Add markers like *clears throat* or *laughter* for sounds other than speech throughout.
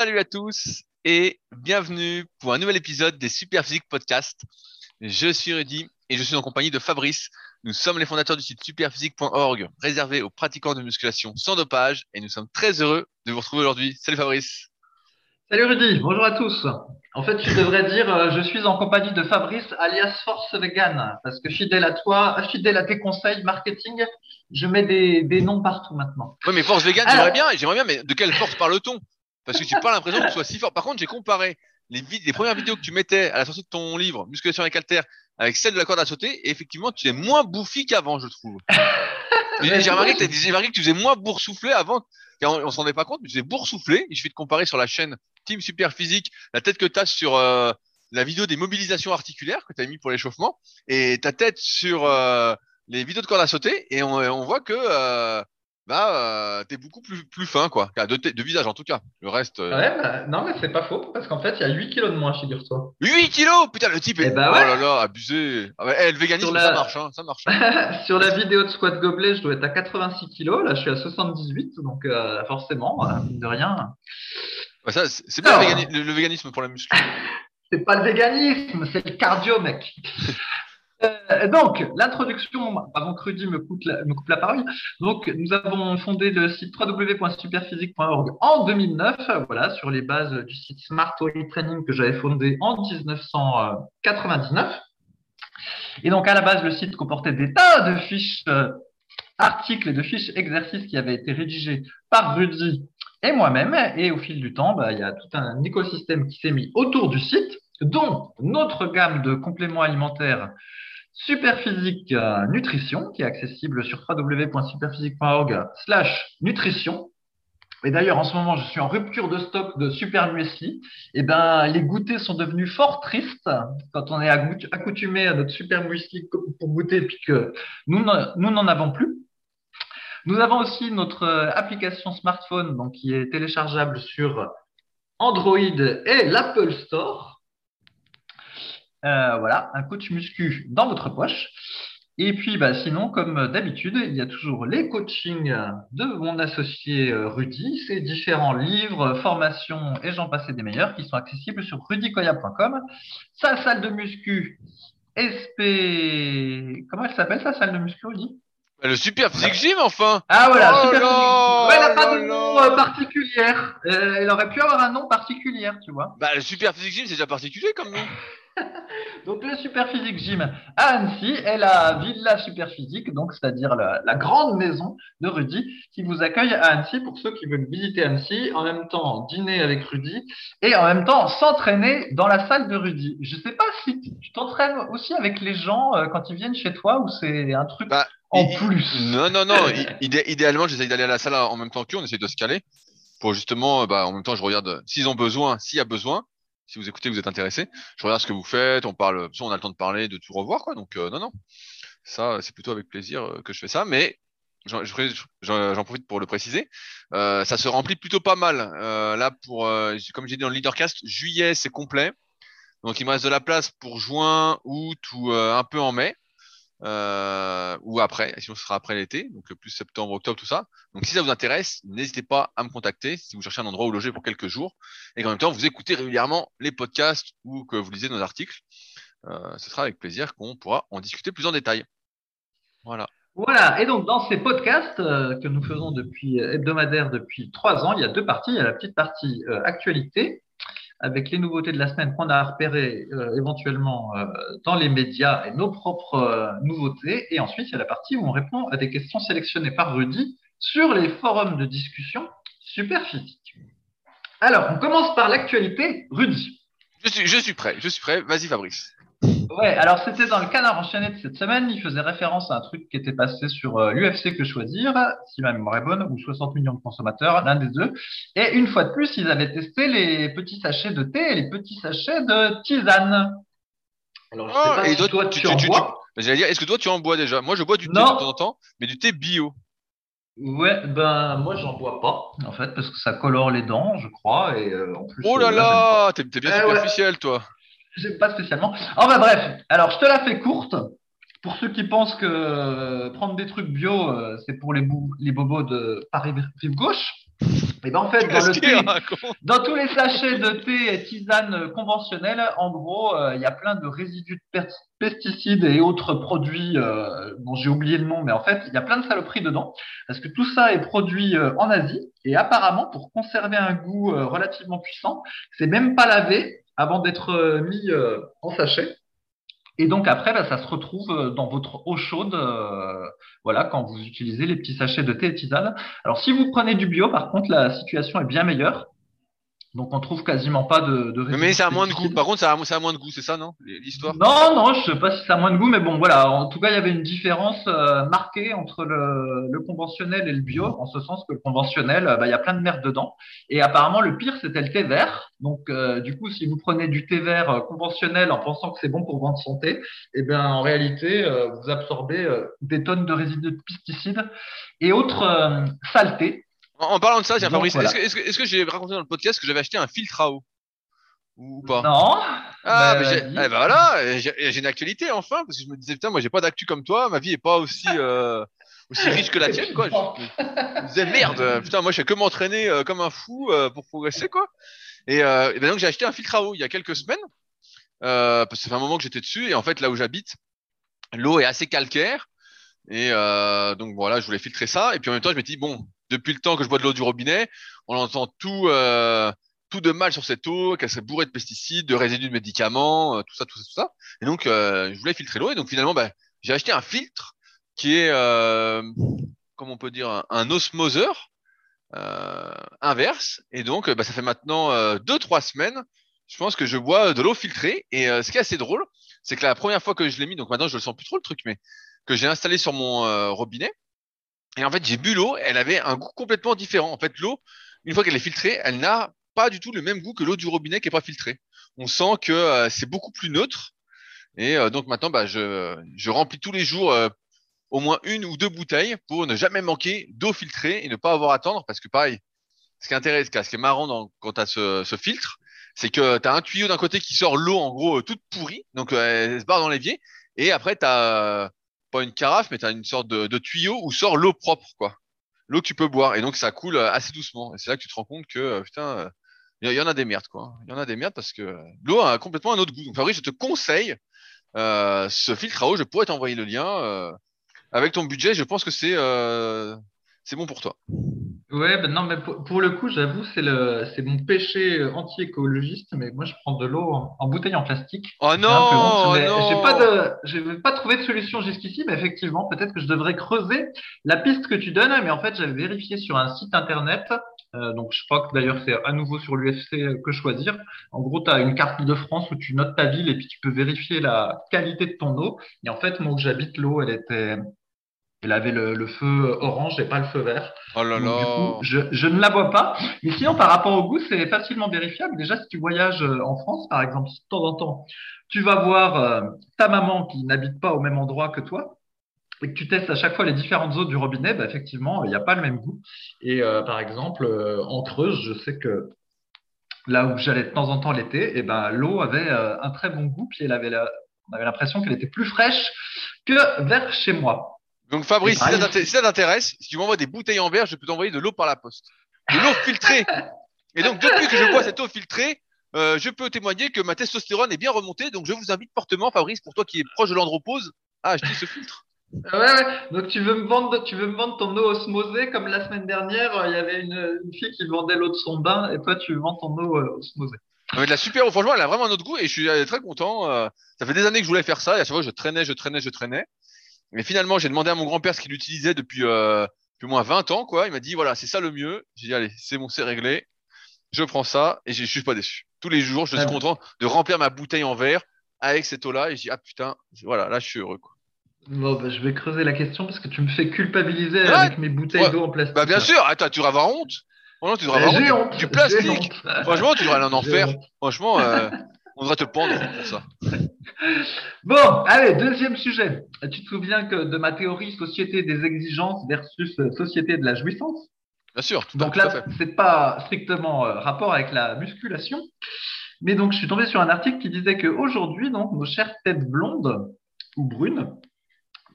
Salut à tous et bienvenue pour un nouvel épisode des Super Physique Podcast. Je suis Rudy et je suis en compagnie de Fabrice. Nous sommes les fondateurs du site superphysique.org réservé aux pratiquants de musculation sans dopage et nous sommes très heureux de vous retrouver aujourd'hui. Salut Fabrice. Salut Rudy, bonjour à tous. En fait, tu devrais dire euh, je suis en compagnie de Fabrice alias Force Vegan parce que fidèle à toi, fidèle à tes conseils marketing, je mets des, des noms partout maintenant. Oui, mais Force Vegan, j'aimerais bien, j'aimerais bien, mais de quelle force parle-t-on? Parce que j'ai pas l'impression que tu sois si fort. Par contre, j'ai comparé les, les premières vidéos que tu mettais à la sortie de ton livre Musculation avec Alter avec celle de la corde à sauter et effectivement, tu es moins bouffi qu'avant, je trouve. *laughs* j'ai remarqué, que tu faisais moins boursouflé avant. Et on, on s'en rendait pas compte, mais tu faisais boursouflé. Il suffit de comparer sur la chaîne Team Super Physique la tête que tu as sur euh, la vidéo des mobilisations articulaires que tu as mis pour l'échauffement et ta tête sur euh, les vidéos de corde à sauter et on, on voit que euh, bah euh, t'es beaucoup plus plus fin quoi, de, de visage en tout cas. Le reste euh, Ouais, bah, non, mais c'est pas faux parce qu'en fait, il y a 8 kilos de moins, figure-toi. 8 kilos? Putain le type est Eh bah oh ouais. là là abusé. Ah ouais, eh, le véganisme Sur la- ça marche hein, ça marche. hein. *laughs* Sur la vidéo de squat gobelet, je dois être à 86 kilos. Là, je suis à 78, donc euh, forcément, mine de rien. Ça c'est le, végani- le- le véganisme pour la muscu. *laughs* C'est pas le véganisme, c'est le cardio, mec. *laughs* Euh, donc, l'introduction, avant que Rudy me coupe, la, parole. Donc, nous avons fondé le site www.superphysique.org en 2009, euh, voilà, sur les bases du site Smart Weight Training que j'avais fondé en 1999. Et donc, à la base, le site comportait des tas de fiches euh, articles et de fiches exercices qui avaient été rédigés par Rudy et moi-même. Et au fil du temps, bah, il y a tout un écosystème qui s'est mis autour du site, dont notre gamme de compléments alimentaires Superphysique euh, Nutrition, qui est accessible sur www.superphysique.org slash nutrition. Et d'ailleurs, en ce moment, je suis en rupture de stock de Super Muesli. Et ben, les goûters sont devenus fort tristes quand on est accoutu- accoutumé à notre Super Muesli pour goûter, puis que nous n'en- nous n'en avons plus. Nous avons aussi notre euh, application smartphone donc, qui est téléchargeable sur Android et l'Apple Store. Euh, voilà, un coach muscu dans votre poche. Et puis, bah, sinon, comme d'habitude, il y a toujours les coachings de mon associé euh, Rudy, ces différents livres, formations et j'en passe des meilleurs qui sont accessibles sur rudykoya.com. Sa salle de muscu, SP... Comment elle s'appelle, sa salle de muscu, Rudy? Bah, Le super physique gym enfin. ah voilà, Oh super. Ouais, elle n'a pas de nom euh, particulier. Euh, elle aurait pu avoir un nom particulier, tu vois. Bah le super physique gym c'est déjà particulier comme nom. *laughs* Donc le Superphysique Gym à Annecy est la Villa Superphysique, donc c'est-à-dire la, la grande maison de Rudy qui vous accueille à Annecy pour ceux qui veulent visiter Annecy, en même temps dîner avec Rudy et en même temps s'entraîner dans la salle de Rudy. Je sais pas si tu t'entraînes aussi avec les gens euh, quand ils viennent chez toi ou c'est un truc Bah, en il- plus? Non, non, non. *laughs* idé- idéalement, j'essaye d'aller à la salle en même temps qu'eux. On essaye de se caler pour justement, euh, bah, en même temps, je regarde euh, s'ils ont besoin, s'il y a besoin. Si vous écoutez, vous êtes intéressé. Je regarde ce que vous faites. On parle, on a le temps de parler, de tout revoir, quoi. Donc, euh, non, non. Ça, c'est plutôt avec plaisir euh, que je fais ça. Mais j'en profite pour le préciser. Euh, ça se remplit plutôt pas mal. Là, pour, comme j'ai dit dans le leadercast, juillet, c'est complet. Donc, il me reste de la place pour juin, août ou un peu en mai euh, ou après, sinon ce sera après l'été, donc euh, plus septembre, octobre, tout ça. Donc si ça vous intéresse, n'hésitez pas à me contacter si vous cherchez un endroit où loger pour quelques jours et qu'en même temps vous écoutez régulièrement les podcasts ou que vous lisez nos articles. Euh, ce sera avec plaisir qu'on pourra en discuter plus en détail. Voilà. Voilà, et donc dans ces podcasts euh, que nous faisons depuis euh, hebdomadaire depuis trois ans, il y a deux parties. Il y a la petite partie actualité avec les nouveautés de la semaine qu'on a repérées euh, éventuellement euh, dans les médias et nos propres euh, nouveautés. Et ensuite, il y a la partie où on répond à des questions sélectionnées par Rudy sur les forums de discussion super physique. Alors, on commence par l'actualité. Rudy. Je suis prêt, je suis prêt. Vas-y Fabrice. Ouais, alors c'était dans le canard enchaîné de cette semaine. Il faisait référence à un truc qui était passé sur euh, l'UFC que choisir, si ma mémoire est bonne, ou 60 millions de consommateurs, l'un des deux. Et une fois de plus, ils avaient testé les petits sachets de thé et les petits sachets de tisane. Alors, je sais Oh, pas et si toi, toi tu- en tu- bois. J'allais dire, est-ce que toi tu en bois déjà? Moi je bois du thé de temps en temps, mais du thé bio. Ouais, ben moi j'en bois pas en fait parce que ça colore les dents, je crois, et euh, en plus. Oh euh, là là, t'es bien Eh ouais. superficiel toi. J'aime pas spécialement. Enfin bref, alors je te la fais courte. Pour ceux qui pensent que euh, prendre des trucs bio, euh, c'est pour les, bou- les bobos de Paris rive gauche. Et ben en fait, dans, le thé, dans tous les sachets de thé et tisane conventionnels, en gros, euh, il y a plein de résidus de pesticides et autres produits euh, dont j'ai oublié le nom, mais en fait, il y a plein de saloperies dedans, parce que tout ça est produit euh, en Asie, et apparemment, pour conserver un goût relativement puissant, c'est même pas lavé avant d'être mis en sachet. Et donc après, bah, ça se retrouve euh, dans votre eau chaude, euh, voilà, quand vous utilisez les petits sachets de thé et tisane. Alors si vous prenez du bio, par contre, la situation est bien meilleure. Donc on trouve quasiment pas de, de Mais c'est à moins de goût. Par contre, c'est à, moins de goût, c'est ça, non? L'histoire? Non, non, je sais pas si c'est à moins de goût, mais bon, voilà. En tout cas, il y avait une différence euh, marquée entre le, le, conventionnel et le bio, en ce sens que le conventionnel, bah, il y a plein de merde dedans. Et apparemment, le pire, c'était le thé vert. Donc, euh, du coup, si vous prenez du thé vert euh, conventionnel en pensant que c'est bon pour votre santé, eh bien, en réalité, vous absorbez des tonnes de résidus de pesticides et autres saletés en, parlant de ça, tiens, Fabrice, est-ce que, j'ai raconté dans le podcast que j'avais acheté un filtre à eau? Ou pas? Non. Ah, mais, eh ben voilà, j'ai une actualité enfin, parce que je me disais, putain, moi j'ai pas d'actu comme toi, ma vie est pas aussi, euh, aussi riche que la *laughs* tienne, quoi. Je, me disais, merde, putain, moi je fais que m'entraîner euh, comme un fou euh, pour progresser, quoi. Et, et ben donc j'ai acheté un filtre à eau il y a quelques semaines, parce que ça fait un moment que j'étais dessus, et en fait là où j'habite, l'eau est assez calcaire, et donc voilà, je voulais filtrer ça, et puis en même temps je me dis, bon, depuis le temps que je bois de l'eau du robinet, on entend tout, euh, tout de mal sur cette eau, qu'elle serait bourrée de pesticides, de résidus de médicaments, euh, tout ça, tout ça, tout ça. Et donc, euh, je voulais filtrer l'eau. Et donc, finalement, bah, j'ai acheté un filtre qui est, euh, comment on peut dire, un, osmoseur inverse. Et donc, bah, ça fait maintenant deux, trois semaines, je pense que je bois de l'eau filtrée. Et ce qui est assez drôle, c'est que la première fois que je l'ai mis, donc maintenant je le sens plus trop le truc, mais que j'ai installé sur mon robinet, et en fait, j'ai bu l'eau, elle avait un goût complètement différent. En fait, l'eau, une fois qu'elle est filtrée, elle n'a pas du tout le même goût que l'eau du robinet qui n'est pas filtrée. On sent que euh, c'est beaucoup plus neutre. Et euh, donc maintenant, bah, je, je, remplis tous les jours euh, au moins une ou deux bouteilles pour ne jamais manquer d'eau filtrée et ne pas avoir à attendre. Parce que pareil, ce qui est intéressant, ce qui est marrant quand tu as ce, ce filtre, c'est que tu as un tuyau d'un côté qui sort l'eau en gros toute pourrie, donc elle se barre dans l'évier. Et après, tu as pas une carafe, mais tu as une sorte de, tuyau où sort l'eau propre, quoi. L'eau que tu peux boire. Et donc, ça coule euh, assez doucement. Et c'est là que tu te rends compte que, euh, putain, il euh, y, en a des merdes, quoi. Il y en a des merdes parce que l'eau a complètement un autre goût. Donc, Fabrice, je te conseille ce filtre à eau. Je pourrais t'envoyer le lien. avec ton budget, je pense que c'est c'est bon pour toi. Ouais, ben non, mais pour, le coup, j'avoue, c'est le, c'est mon péché anti-écologiste, mais moi, je prends de l'eau en, bouteille en plastique. Oh non, J'ai pas de, j'ai pas trouvé de solution jusqu'ici, mais effectivement, peut-être que je devrais creuser la piste que tu donnes. Mais en fait, j'avais vérifié sur un site internet. Euh, donc, je crois que d'ailleurs, c'est à nouveau sur l'UFC que choisir. En gros, tu as une carte de France où tu notes ta ville et puis tu peux vérifier la qualité de ton eau. Et en fait, moi où j'habite, l'eau, elle était, elle avait le, feu orange et pas le feu vert. Oh là là. Du coup, je, je, ne la vois pas. Mais sinon, par rapport au goût, c'est facilement vérifiable. Déjà, si tu voyages euh, en France, par exemple, de temps en temps, tu vas voir euh, ta maman qui n'habite pas au même endroit que toi et que tu testes à chaque fois les différentes eaux du robinet, bah, effectivement, il n'y a pas le même goût. Et euh, par exemple, en Creuse, je sais que là où j'allais de temps en temps l'été, et eh ben l'eau avait un très bon goût, puis elle avait on avait l'impression qu'elle était plus fraîche que vers chez moi. Donc Fabrice, si ça t'intéresse, si tu m'envoies des bouteilles en verre, je peux t'envoyer de l'eau par la poste. De l'eau filtrée. Et donc depuis que je bois cette eau filtrée, euh, je peux témoigner que ma testostérone est bien remontée. Donc je vous invite fortement, Fabrice, pour toi qui es proche de l'andropause, à acheter ce filtre. Ouais, ouais. Donc tu veux me vendre, tu veux me vendre ton eau osmosée comme la semaine dernière, il y avait une, fille qui vendait l'eau de son bain et toi tu vends ton eau euh, osmosée. de la super eau. Franchement, elle a vraiment un autre goût et je suis euh, très content. ça fait des années que je voulais faire ça et à chaque fois je traînais, je traînais, je traînais. Mais finalement, j'ai demandé à mon grand-père ce qu'il utilisait depuis euh, plus ou moins 20 ans, quoi. Il m'a dit, voilà, c'est ça le mieux. J'ai dit, allez, c'est bon, c'est réglé. Je prends ça et je suis pas déçu. Tous les jours, je suis content de remplir ma bouteille en verre avec cette eau-là et je dis, ah putain, voilà, là, je suis heureux, quoi. Bon, bah, je vais creuser la question parce que tu me fais culpabiliser avec mes bouteilles d'eau en plastique. Bah, bien sûr, attends, tu devrais avoir honte. Oh tu devrais avoir honte. Du plastique. Franchement, tu devrais aller en enfer. Franchement, euh, *laughs* on devrait te pendre pour ça. *laughs* Bon, allez, deuxième sujet. Tu te souviens que de ma théorie société des exigences versus euh, société de la jouissance? Bien sûr. Tout donc là, c'est pas strictement euh, rapport avec la musculation, mais donc je suis tombé sur un article qui disait qu'aujourd'hui, nos chères têtes blondes ou brunes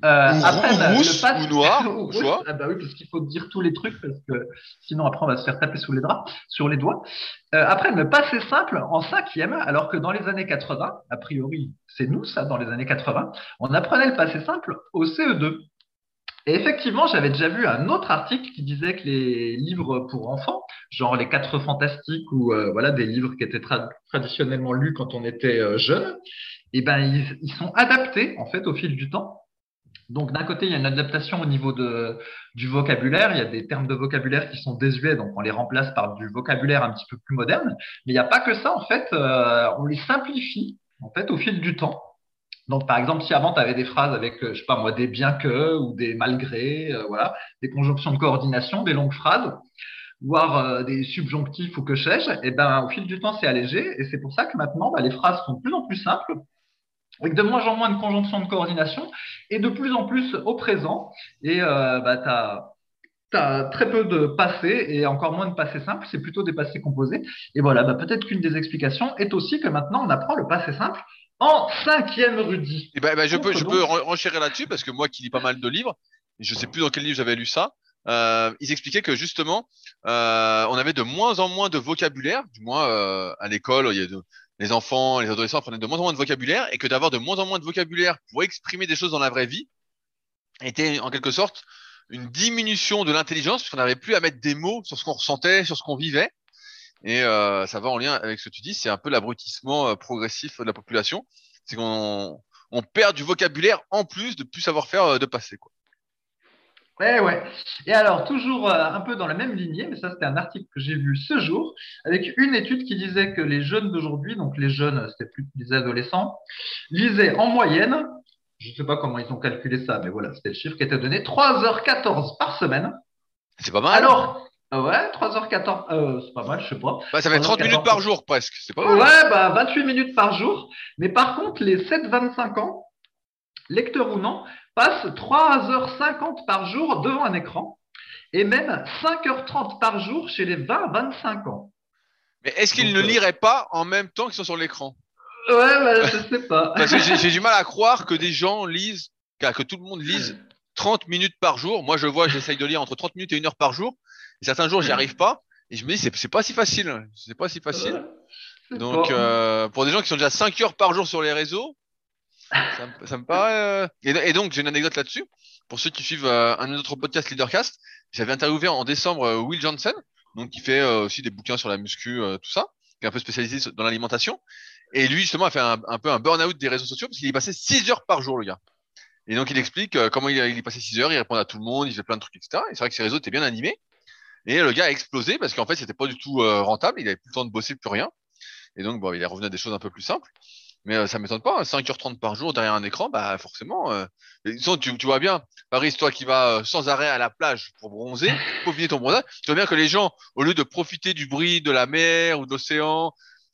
Euh, Ou après, rou- le- pass- ou noir, *laughs* ou rousse. Ah bah oui, parce qu'il faut dire tous les trucs, parce que sinon après on va se faire taper sous les draps, sur les doigts. Euh, après, le pass est simple en cinquième, alors que dans les années 80, a priori, c'est nous ça, dans les années 80, on apprenait le passé simple au CE2. Et effectivement, j'avais déjà vu un autre article qui disait que les livres pour enfants, genre les Quatre Fantastiques ou euh, voilà des livres qui étaient tra- traditionnellement lus quand on était euh, jeune, eh ben ils, ils sont adaptés en fait au fil du temps. Donc d'un côté, il y a une adaptation au niveau de, du vocabulaire. Il y a des termes de vocabulaire qui sont désuets, donc on les remplace par du vocabulaire un petit peu plus moderne. Mais il n'y a pas que ça, en fait, euh, on les simplifie en fait au fil du temps. Donc par exemple, si avant tu avais des phrases avec, euh, je sais pas moi, des bien que ou des malgré, euh, voilà, des conjonctions de coordination, des longues phrases, voire des subjonctifs ou que sais-je, et ben au fil du temps c'est allégé et c'est pour ça que maintenant bah, les phrases sont de plus en plus simples avec de moins en moins de conjonctions de coordination et de plus en plus au présent. Et euh, bah, tu as, très peu de passés et encore moins de passés simples, c'est plutôt des passés composés. Et voilà, bah, peut-être qu'une des explications est aussi que maintenant on apprend le passé simple en cinquième Rudy. Eh ben, ben, je peux, je Donc, peux ren- renchérir là-dessus parce que moi qui lis pas mal de livres, et je sais plus dans quel livre j'avais lu ça, euh, ils expliquaient que justement, euh, on avait de moins en moins de vocabulaire, du moins à l'école, il y a de- les enfants, les adolescents prenaient de moins en moins de vocabulaire, et que d'avoir de moins en moins de vocabulaire pour exprimer des choses dans la vraie vie était en quelque sorte une diminution de l'intelligence, puisqu'on n'avait plus à mettre des mots sur ce qu'on ressentait, sur ce qu'on vivait. Et euh, ça va en lien avec ce que tu dis, c'est un peu l'abrutissement euh, progressif de la population. C'est qu'on on perd du vocabulaire en plus de plus savoir faire euh, de passé. Quoi. Ouais, ouais. Et alors, toujours euh, un peu dans la même lignée, mais ça, c'était un article que j'ai vu ce jour, avec une étude qui disait que les jeunes d'aujourd'hui, donc les jeunes, c'était plus des adolescents, lisaient en moyenne, je ne sais pas comment ils ont calculé ça, mais voilà, c'était le chiffre qui était donné, 3h14 par semaine. C'est pas mal. Alors, euh, ouais, 3h14, euh, c'est pas mal, je sais pas. Bah, ça fait 30 minutes 14. par jour presque. C'est pas mal. Ouais, bah 28 minutes par jour. Mais par contre, les 7-25 ans, lecteurs ou non, passent 3h50 par jour devant un écran et même 5h30 par jour chez les 20-25 ans. Mais est-ce qu'ils ne euh, liraient pas en même temps qu'ils sont sur l'écran? Ouais, bah, je sais pas. *laughs* Parce que j'ai du mal à *laughs* croire que des gens lisent, que tout le monde lise 30 minutes par jour. Moi, je vois, j'essaye de lire entre 30 minutes et une heure par jour. Et certains jours, j'y arrive pas. Et je me dis, c'est pas si facile. C'est pas si facile. Donc, euh, pour des gens qui sont déjà 5 heures par jour sur les réseaux, ça, me- paraît. euh, Et, et donc, j'ai une anecdote là-dessus. Pour ceux qui suivent euh, un autre podcast Leadercast, j'avais interviewé en décembre euh, Will Johnson, donc qui fait aussi des bouquins sur la muscu, tout ça, qui est un peu spécialisé dans l'alimentation. Et lui, justement, a fait un, peu un burn-out des réseaux sociaux parce qu'il y passait 6 heures par jour, le gars. Et donc, il explique comment il, y passait 6 heures, il répondait à tout le monde, il faisait plein de trucs, etc. Et c'est vrai que ses réseaux étaient bien animés. Et le gars a explosé parce qu'en fait, c'était pas du tout rentable, il avait plus le temps de bosser, plus rien. Et donc, bon, il est revenu à des choses un peu plus simples. Mais euh, ça m'étonne pas, hein, 5h30 par jour derrière un écran, bah forcément. Euh, tu, tu vois bien, Paris, toi qui vas euh, sans arrêt à la plage pour bronzer, *laughs* peaufiner ton bronzage, tu vois bien que les gens, au lieu de profiter du bruit de la mer ou de l'océan,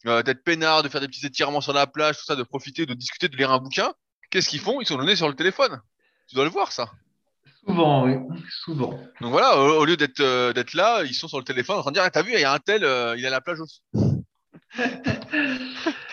euh, d'être peinards, de faire des petits étirements sur la plage, tout ça, de profiter, de discuter, de lire un bouquin, qu'est-ce qu'ils font? Ils sont donnés sur le téléphone. Tu dois le voir, ça. Souvent, oui, souvent. Donc voilà, au, au lieu d'être euh, d'être là, ils sont sur le téléphone en train de dire, ah, t'as vu, il y a un tel, il est à la plage aussi. *laughs*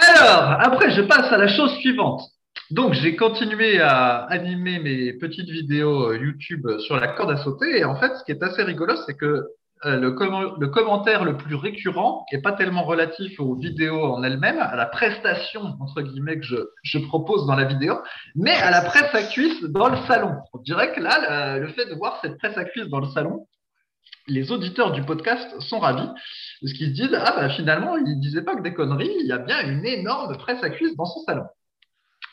Alors, après, je passe à la chose suivante. Donc, j'ai continué à animer mes petites vidéos euh, YouTube sur la corde à sauter. Et en fait, ce qui est assez rigolo, c'est que euh, le, commen- le commentaire le plus récurrent n'est pas tellement relatif aux vidéos en elles-mêmes, à la prestation, entre guillemets, que je, je propose dans la vidéo, mais à la presse à cuisse dans le salon. On dirait que là, le, le fait de voir cette presse à cuisse dans le salon, les auditeurs du podcast sont ravis parce qu'ils se disent ah bah finalement il disait pas que des conneries il y a bien une énorme presse à cuisse dans son salon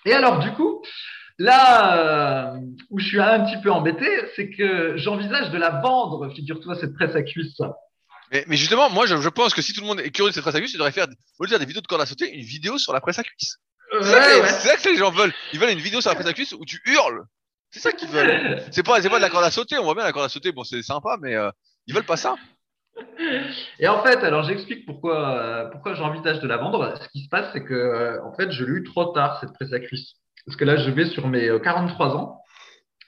et alors du coup là euh, où je suis un petit peu embêté c'est que j'envisage de la vendre figure-toi cette presse à cuisse Mais, mais justement, moi, je, je pense que si tout le monde est curieux de cette presse à cuisse, il devrait faire, au lieu de faire des vidéos de corde à sauter, une vidéo sur la presse à cuisse. Ouais, C'est ça, que- ouais. c'est ça que les gens veulent. Ils veulent une vidéo sur la presse à cuisse où tu hurles. C'est ça qu'ils veulent. *laughs* C'est pas, pas de la corde à sauter. On voit bien la corde à sauter. Bon, c'est sympa, mais euh, ils veulent pas ça. Et en fait, alors j'explique pourquoi, euh, pourquoi j'envisage de la vendre. Ce qui se passe, c'est que euh, en fait, je l'ai eu trop tard cette presse à cuisse. Parce que là, je vais sur mes euh, 43 ans.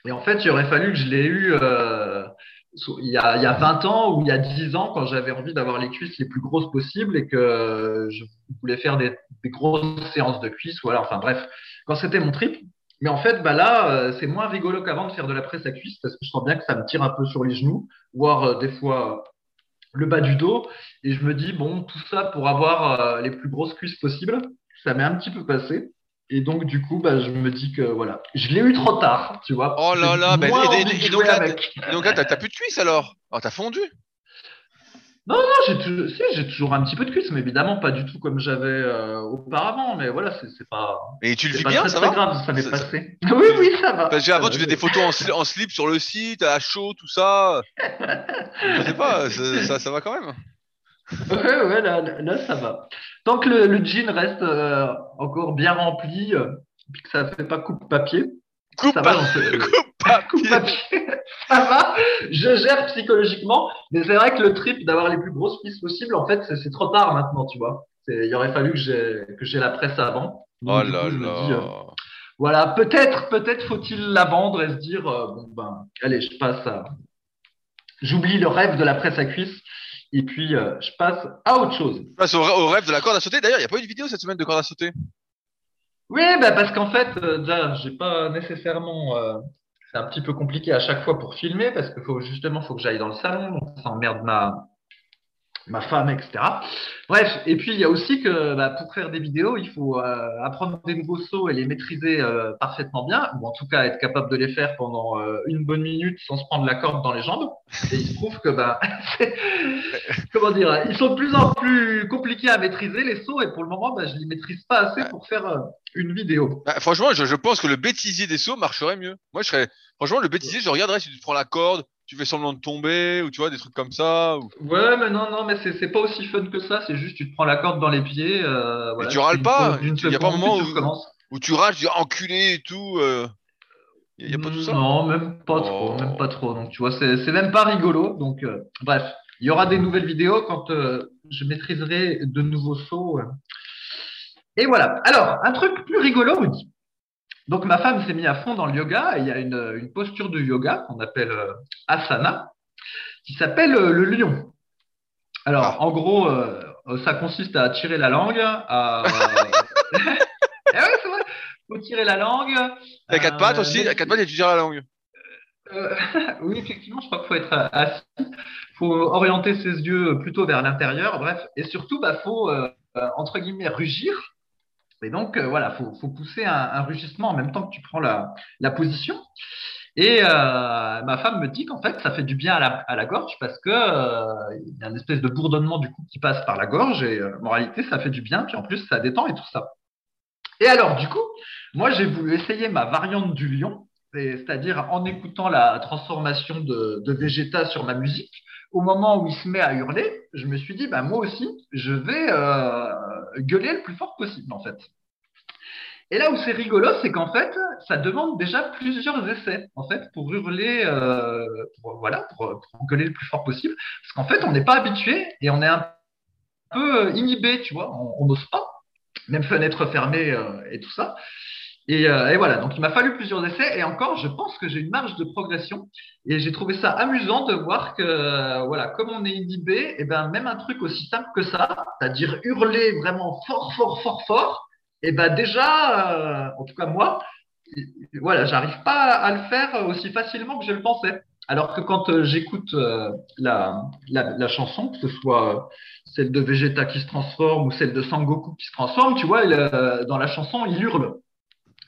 Et en fait, il aurait fallu que je l'ai eu euh, il, y a, il y a 20 ans ou il y a 10 ans quand j'avais envie d'avoir les cuisses les plus grosses possibles et que euh, je voulais faire des, des grosses séances de cuisses. Voilà, enfin bref, quand c'était mon trip. Mais en fait, bah là, euh, c'est moins rigolo qu'avant de faire de la presse à cuisse parce que je sens bien que ça me tire un peu sur les genoux, voire euh, des fois euh, le bas du dos. Et je me dis, bon, tout ça pour avoir les plus grosses cuisses possibles, ça m'est un petit peu passé. Et donc, du coup, bah, je me dis que voilà, je l'ai eu trop tard, tu vois. Oh là là, moins et- et- et donc là, donc là, t'as plus de cuisses alors? Alors t'as fondu Non, non, j'ai toujours, si, j'ai toujours un petit peu de cuisses, mais évidemment pas du tout comme j'avais euh, auparavant. Mais voilà, c'est c'est pas, Et tu le vis bien, très, ça très va grave, ça m'est passé. *laughs* Oui, oui, ça va. Parce qu'avant, Ça tu faisais des photos en, sli- en slip sur le site, à chaud, tout ça. Je sais pas, ça, ça, va quand même. *laughs* Ouais, ouais, là, là, ça va. Tant que le, le jean reste euh, encore bien rempli, euh, puis que ça fait pas coupe papier, Coupe ça va. euh, *laughs* coupe pas. coupe papier, ça va. Je gère psychologiquement, mais c'est vrai que le trip d'avoir les plus grosses pistes possibles, en fait, c'est trop tard maintenant, tu vois. Il aurait fallu que j'ai la presse avant. Donc, Oh là coup, je là. dis, euh, voilà, peut-être, peut-être faut-il la vendre et se dire, euh, bon ben, allez, je passe à, j'oublie le rêve de la presse à cuisse et puis euh, je passe à autre chose. Passe au, au rêve de la corde à sauter. D'ailleurs, il n'y a pas eu de vidéo cette semaine de corde à sauter? Oui, bah parce qu'en fait, déjà, j'ai pas nécessairement. C'est un petit peu compliqué à chaque fois pour filmer parce que faut justement, faut que j'aille dans le salon, donc ça emmerde ma ma femme, etc. Bref, et puis il y a aussi que bah, pour faire des vidéos, il faut euh, apprendre des nouveaux sauts et les maîtriser euh, parfaitement bien, ou en tout cas être capable de les faire pendant euh, une bonne minute sans se prendre la corde dans les jambes. Et il se trouve que bah, *laughs* comment dire, ils sont de plus en plus compliqués à maîtriser les sauts et pour le moment, bah, je les maîtrise pas assez pour faire euh, une vidéo. Bah, franchement, je, pense que le bêtisier des sauts marcherait mieux. Moi, je serais. Franchement, le bêtisier, je regarderais si tu prends la corde, tu fais semblant de tomber, ou tu vois, des trucs comme ça. Ou... Ouais, mais non, non, mais c'est pas aussi fun que ça. C'est juste, tu te prends la corde dans les pieds. Euh, voilà, tu râles pas Il y a pas un moment où- tu rages, tu dis enculé et tout. Il n'y a, pas tout ça? Non, même pas trop, Oh. même pas trop. Donc, tu vois, c'est c'est même pas rigolo. Donc, euh, bref, il y aura des nouvelles vidéos quand euh, je maîtriserai de nouveaux sauts. euh. Et voilà. Alors, un truc plus rigolo, Rudy. Donc, ma femme s'est mise à fond dans le yoga. Et il y a une, une posture de yoga qu'on appelle euh, asana, qui s'appelle euh, le lion. Alors, Ah. en gros, euh, ça consiste à tirer la langue, à. *laughs* *laughs* Eh ouais, c'est vrai. Faut tirer la langue. À quatre euh, pattes aussi, à quatre pattes, et tu tires la langue. euh, *laughs* oui, effectivement, je crois qu'il faut être assis. Il faut orienter ses yeux plutôt vers l'intérieur. Bref, et surtout, bah, faut euh, entre guillemets rugir. Et donc, euh, voilà, faut, faut pousser un, rugissement en même temps que tu prends la, position. Et euh, ma femme me dit qu'en fait, ça fait du bien à la, gorge parce que euh, il y a une espèce de bourdonnement du coup qui passe par la gorge et en réalité, ça fait du bien. Puis en plus, ça détend et tout ça. Et alors, du coup, moi, j'ai voulu essayer ma variante du lion, c'est-à-dire en écoutant la transformation de Vegeta sur ma musique. Au moment où il se met à hurler, je me suis dit, bah, moi aussi, je vais euh, gueuler le plus fort possible, en fait. Et là où c'est rigolo, c'est qu'en fait, ça demande déjà plusieurs essais, en fait, pour hurler, euh, pour, voilà, pour, gueuler le plus fort possible. Parce qu'en fait, on n'est pas habitué et on est un peu inhibé, tu vois, on on n'ose pas, même fenêtre fermée euh, et tout ça. Et, euh, et voilà, donc il m'a fallu plusieurs essais et encore, je pense que j'ai une marge de progression et j'ai trouvé ça amusant de voir que, euh, voilà, comme on est inhibé, et ben même un truc aussi simple que ça, c'est-à-dire hurler vraiment fort, fort, fort, fort, et ben déjà, euh, en tout cas moi, voilà, j'arrive pas à le faire aussi facilement que je le pensais. Alors que quand j'écoute la, la, chanson, que ce soit celle de Vegeta qui se transforme ou celle de Sangoku qui se transforme, tu vois, dans la chanson, il hurle.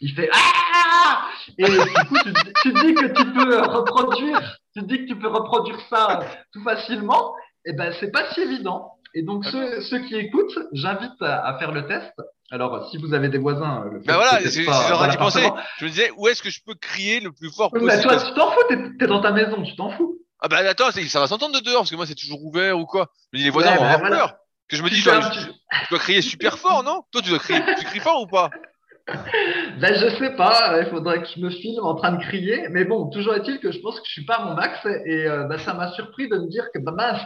Il fait Ah Et du coup, tu, dis que tu peux reproduire, tu dis que tu peux reproduire ça tout facilement. Et ben, c'est pas si évident. Et donc, ceux, ceux qui écoutent, j'invite à, à faire le test. Alors, si vous avez des voisins, le Ben voilà, j'aurais d'y penser. Je me disais, où est-ce que je peux crier le plus fort possible toi, tu t'en fous, t'es, dans ta maison, tu t'en fous. Ah bah attends, ça va s'entendre de dehors, parce que moi c'est toujours ouvert ou quoi. Je me dis, les voisins Ouais, vont bah, avoir voilà. peur. Que je me dis, Tu je dois, je dois crier super fort, non? Toi, tu dois crier, tu cries fort ou pas? *laughs* Ben, je sais pas, il faudrait que je me filme en train de crier, mais bon, toujours est-il que je pense que je suis pas à mon max et euh, ben, ça m'a surpris de me dire que bah mince,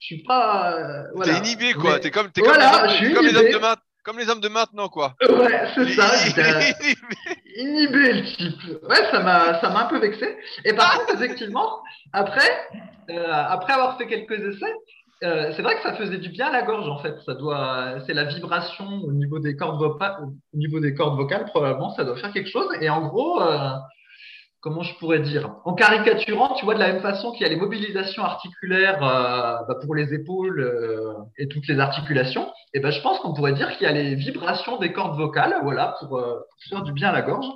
je suis pas. euh, voilà. T'es inhibé, quoi. Mais- T'es comme, t'es Voilà, comme, les, comme les hommes de maintenant, comme les hommes de maintenant, quoi. Ouais, c'est ça, j'étais Inhibé. inhibé le type. Ouais, ça m'a, ça m'a un peu vexé. Et par contre, effectivement, après, euh, après avoir fait quelques essais, euh, c'est vrai que ça faisait du bien à la gorge en fait. Ça doit, c'est la vibration au niveau des cordes vocales, au niveau des cordes vocales probablement, ça doit faire quelque chose. Et en gros, euh, comment je pourrais dire? En caricaturant, tu vois, de la même façon qu'il y a les mobilisations articulaires euh, bah, pour les épaules et toutes les articulations, et ben je pense qu'on pourrait dire qu'il y a les vibrations des cordes vocales, voilà, pour, pour faire du bien à la gorge.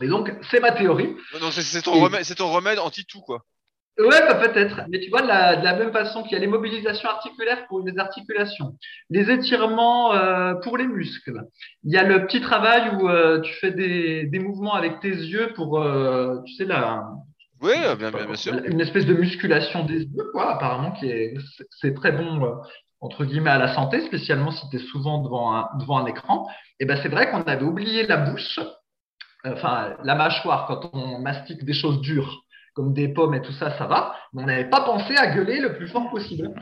Et donc, c'est ma théorie. C'est c'est ton, ton remède anti-tout, quoi. Ouais, bah, peut-être. Mais tu vois, de la, de la même façon qu'il y a les mobilisations articulaires pour les articulations, les étirements euh, pour les muscles. Il y a le petit travail où euh, tu fais des, des mouvements avec tes yeux pour, euh, tu sais, la, Oui, euh, bien, bien, bien sûr. une espèce de musculation des yeux, quoi, apparemment, qui est, c'est- c'est très bon, euh, entre guillemets, à la santé, spécialement si tu es souvent devant un, devant un écran. Et ben, c'est vrai qu'on avait oublié la bouche, euh, enfin, la mâchoire, quand on mastique des choses dures, comme des pommes et tout ça, ça va. Mais on n'avait pas pensé à gueuler le plus fort possible.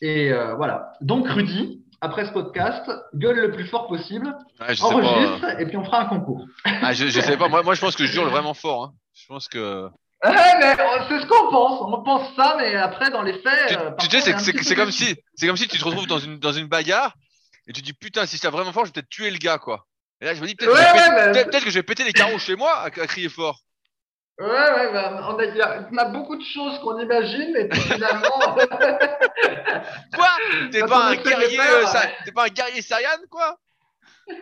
Et euh, voilà. Donc, Rudy, après ce podcast, gueule le plus fort possible, Ouais, je sais pas. euh, enregistre, et puis on fera un concours. Ah, je, je sais pas. Moi, moi, je pense que je hurle vraiment fort. Hein. Je pense que. Ouais, mais euh, c'est ce qu'on pense. On pense ça, mais après, dans les faits. Tu, euh, tu sais, c'est- c'est c'est comme si, c'est comme si tu te retrouves dans une, dans une bagarre et tu dis putain, si tape vraiment fort, je vais peut-être tuer le gars, quoi. Et là, je me dis peut-être Ouais, que, je vais ouais, péter- mais- que je vais péter les carreaux chez moi à, à crier fort. Ouais, ouais, bah, on, a, il y a- on a beaucoup de choses qu'on imagine, et puis finalement. *laughs* *laughs* Quoi? T'es Quand pas un guerrier, euh, t'es pas un guerrier Saiyan, quoi? *laughs*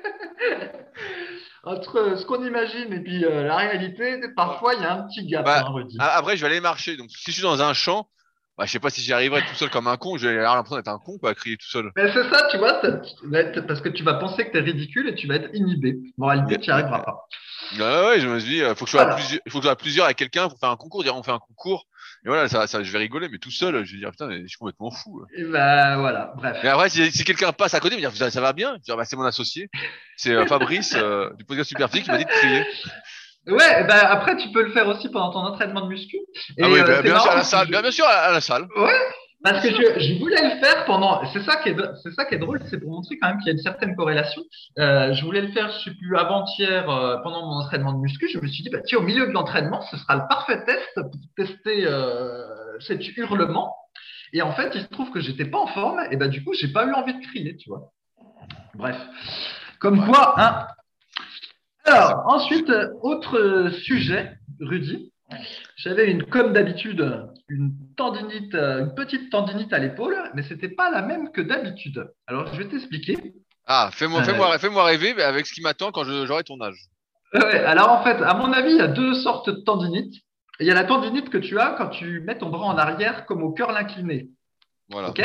Entre ce qu'on imagine et puis euh, la réalité, parfois il y a un petit gap, Bah, hein, Après, je vais aller marcher. Donc, si je suis dans un champ, bah, je sais pas si j'y arriverai tout seul comme un con. Avoir l'impression d'être un con, quoi, à crier tout seul. Mais c'est ça, tu vois, parce que tu vas penser que tu es ridicule et tu vas être inhibé. En réalité, tu n'y arriveras pas. Ouais, ouais, je me suis dit, euh, faut que je sois à Voilà. plusieurs, il faut que je sois à plusieurs avec quelqu'un pour faire un concours. Dire, on fait un concours. Et voilà, ça, ça, je vais rigoler, mais tout seul, je vais dire, putain, mais je suis complètement fou. Et bah voilà, bref. Et après, si, si quelqu'un passe à côté, il me dit, ça, ça va bien. Je vais dire, bah, c'est mon associé. C'est euh, Fabrice, euh, du podcast Superphysique, qui m'a dit de crier. Ouais, bah après, tu peux le faire aussi pendant ton entraînement de muscu. Et, ah oui, euh, bah, bien sûr, à la salle. je- Bien, sûr, à, la salle. Parce que je, je voulais le faire pendant. C'est ça qui est, c'est ça qui est drôle, c'est pour montrer quand même qu'il y a une certaine corrélation. Euh, je voulais le faire, je sais plus, avant-hier, euh, pendant mon entraînement de muscu. Je me suis dit, bah, tiens, au milieu de l'entraînement, ce sera le parfait test pour tester euh, cet hurlement. Et en fait, il se trouve que j'étais pas en forme, et bah, du coup, j'ai pas eu envie de crier, tu vois. Bref. Comme quoi, hein. Alors, ensuite, euh, autre sujet, Rudy. J'avais une, comme d'habitude, une tendinite, euh, une petite tendinite à l'épaule, mais c'était pas la même que d'habitude. Alors, je vais t'expliquer. Ah, fais-moi, Euh, fais-moi, fais-moi rêver mais avec ce qui m'attend quand j'aurai ton âge. Ouais, alors, en fait, à mon avis, il y a deux sortes de tendinites. Il y a la tendinite que tu as quand tu mets ton bras en arrière, comme au cœur incliné. Voilà. Ok?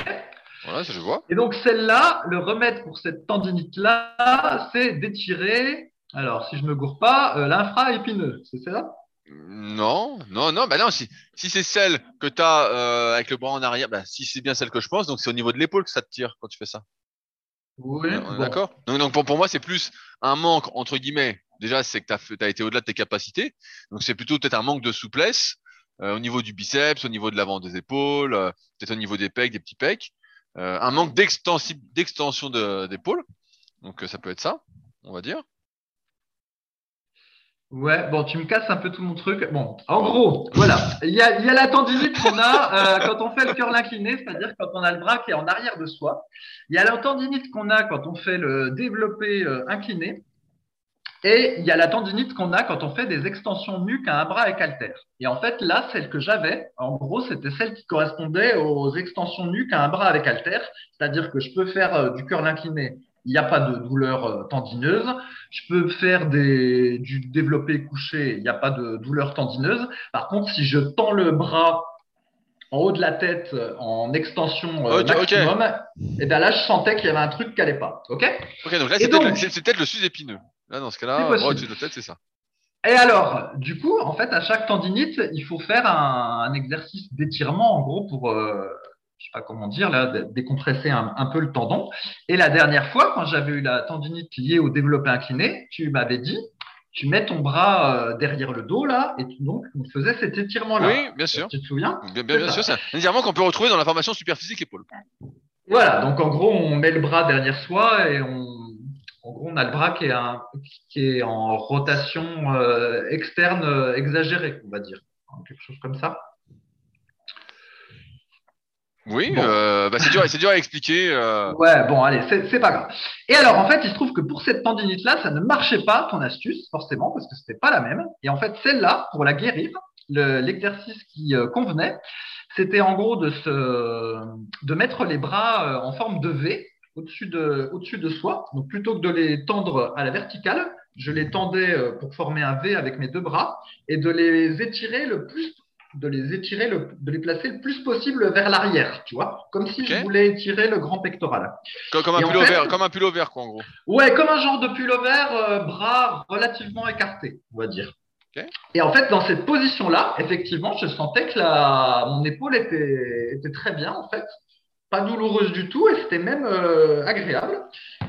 Voilà, ça je vois. Et donc, celle-là, le remède pour cette tendinite-là, c'est d'étirer, alors, si je me gourre pas, euh, l'infra-épineux. C'est ça? Non, non, non, bah non, si, si c'est celle que tu as avec le bras en arrière, bah si c'est bien celle que je pense, donc c'est au niveau de l'épaule que ça te tire quand tu fais ça. Oui. Bon. d'accord? Donc, donc pour, pour moi, c'est plus un manque, entre guillemets. Déjà, c'est que tu as, été au-delà de tes capacités. Donc c'est plutôt peut-être un manque de souplesse euh, au niveau du biceps, au niveau de l'avant des épaules, euh, peut-être au niveau des pecs, des petits pecs. Euh, un manque d'extensi- d'extension de- d'épaule. Donc euh, ça peut être ça, on va dire. Ouais, bon, tu me casses un peu tout mon truc. Bon, en gros, voilà. Il y a, la tendinite qu'on a euh, quand on fait le curl incliné, c'est-à-dire quand on a le bras qui est en arrière de soi. Il y a la tendinite qu'on a quand on fait le développé euh, incliné. Et il y a la tendinite qu'on a quand on fait des extensions nuque à un bras avec haltère. Et en fait, là, celle que j'avais, en gros, c'était celle qui correspondait aux extensions nuque à un bras avec haltère. C'est-à-dire que je peux faire euh, du curl incliné il n'y a pas de douleur euh, tendineuse. Je peux faire des, du développé couché, il n'y a pas de douleur tendineuse. Par contre, si je tends le bras en haut de la tête euh, en extension euh, Ok, ok. maximum, et bien là, je sentais qu'il y avait un truc qui n'allait pas. OK? Ok, donc là, c'est peut-être le- sus-épineux. Là, dans ce cas-là, bras au-dessus de la tête, c'est ça. Et alors, du coup, en fait, à chaque tendinite, il faut faire un, un exercice d'étirement, en gros, pour, euh, je sais pas comment dire, là, dé- décompresser un, un peu le tendon. Et la dernière fois, quand j'avais eu la tendinite liée au développé incliné, tu m'avais dit, tu mets ton bras euh, derrière le dos, là, et tu- donc, on faisait cet étirement-là. Oui, bien sûr. Tu te souviens? Bien, bien, bien C'est sûr, c'est un étirement qu'on peut retrouver dans la formation superphysique épaule. Voilà, donc en gros, on met le bras derrière soi et on, en gros, on a le bras qui est, un- qui est en rotation euh, externe euh, exagérée, on va dire. Quelque chose comme ça. Oui, Bon. euh, bah, c'est dur, c'est dur à expliquer. euh. Ouais, bon, allez, c'est pas grave. Et alors, en fait, il se trouve que pour cette tendinite-là, ça ne marchait pas, ton astuce, forcément, parce que c'était pas la même. Et en fait, celle-là, pour la guérir, le- l'exercice qui euh, convenait, c'était en gros de se, de mettre les bras euh, en forme de V au-dessus de, au-dessus de soi. Donc, plutôt que de les tendre à la verticale, je les tendais euh, pour former un V avec mes deux bras et de les étirer le plus de les étirer, le- de les placer le plus possible vers l'arrière, tu vois, comme si je voulais étirer le grand pectoral. Comme, comme un Et en pull fait- vert, comme un pull vert, quoi, en gros. Ouais, comme un genre de pullover, euh, bras relativement écartés, on va dire. Et en fait, dans cette position-là, effectivement, je sentais que la... mon épaule était... était très bien, en fait. Pas douloureuse du tout, et c'était même euh, agréable.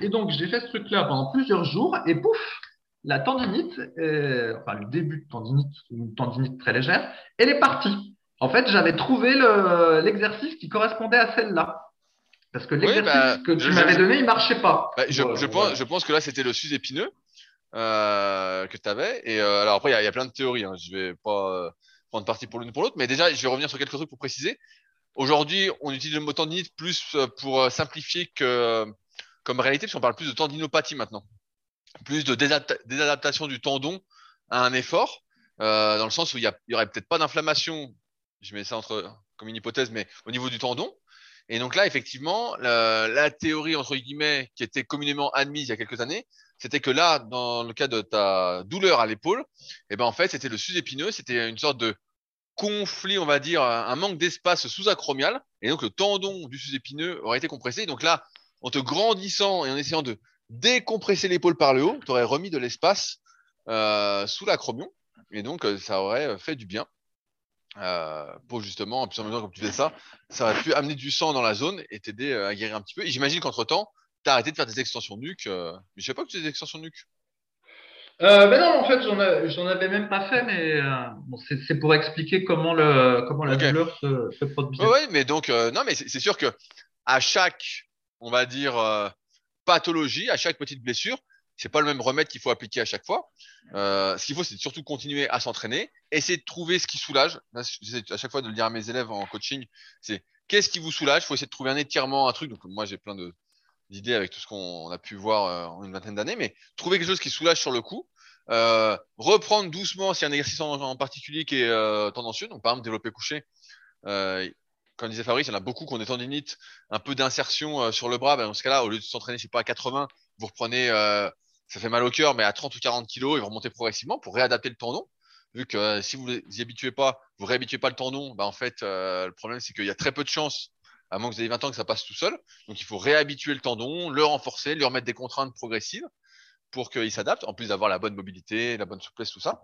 Et donc, j'ai fait ce truc-là pendant plusieurs jours, et pouf, la tendinite, euh, enfin le début de tendinite, une tendinite très légère, elle est partie. En fait, j'avais trouvé le- l'exercice qui correspondait à celle-là. Parce que l'exercice bah, que tu m'avais donné, il marchait pas. Bah, je, pense, je pense que là, c'était le sus-épineux euh, que tu avais. Et euh, alors après, il y, a- il y a plein de théories. Hein. Je vais pas prendre parti pour l'une ou pour l'autre. Mais déjà, je vais revenir sur quelques trucs pour préciser. Aujourd'hui, on utilise le mot tendinite plus pour simplifier que comme réalité, puisqu'on parle plus de tendinopathie maintenant. Plus de désadaptation du tendon à un effort, euh, dans le sens où il y, aurait peut-être pas d'inflammation. Je mets ça entre comme une hypothèse, mais au niveau du tendon. Et donc là, effectivement, la, théorie, entre guillemets, qui était communément admise il y a quelques années, c'était que là, dans le cas de ta douleur à l'épaule, eh ben, en fait, c'était le sus-épineux, c'était une sorte de conflit, on va dire, un manque d'espace sous-acromial. Et donc, le tendon du sus-épineux aurait été compressé. Donc là, en te grandissant et en essayant de décompresser l'épaule par le haut, tu aurais remis de l'espace euh, sous l'acromion. Et donc, euh, ça aurait fait du bien. Euh, pour justement, en plus en même temps, comme tu faisais ça, ça aurait pu amener du sang dans la zone et t'aider euh, à guérir un petit peu. Et j'imagine qu'entre temps, t'as arrêté de faire des extensions nuque. euh, Mais je sais pas que tu fais des extensions nuque. Euh, ben non, en fait, j'en avais même pas fait, mais euh, bon, c'est pour expliquer comment, le, comment la Ok. douleur se. Ouais, ouais, mais donc, euh, non, mais c'est sûr que à chaque, on va dire, pathologie, à chaque petite blessure, c'est pas le même remède qu'il faut appliquer à chaque fois. Euh, ce qu'il faut, c'est surtout continuer à s'entraîner, essayer de trouver ce qui soulage. J'essaie à chaque fois de le dire à mes élèves en coaching, c'est qu'est-ce qui vous soulage? Il faut essayer de trouver un étirement, un truc. Donc moi, j'ai plein d'idées avec tout ce qu'on a pu voir euh, en une vingtaine d'années, mais trouver quelque chose qui soulage sur le coup. Euh, reprendre doucement a un exercice en, particulier qui est tendancieux. Donc par exemple, développer couché. Comme disait Fabrice, il y en a beaucoup qui ont des tendinites, un peu d'insertion euh, sur le bras. Ben, dans ce cas-là, au lieu de s'entraîner, je sais pas, à 80, vous reprenez, euh, ça fait mal au cœur, mais à 30 ou 40 kilos et vous remontez progressivement pour réadapter le tendon. Vu que euh, si vous y habituez pas, vous réhabituez pas le tendon, ben, en fait, le problème, c'est qu'il y a très peu de chances, à moins que vous ayez 20 ans, que ça passe tout seul. Donc, il faut réhabituer le tendon, le renforcer, lui remettre des contraintes progressives pour qu'il s'adapte, en plus d'avoir la bonne mobilité, la bonne souplesse, tout ça.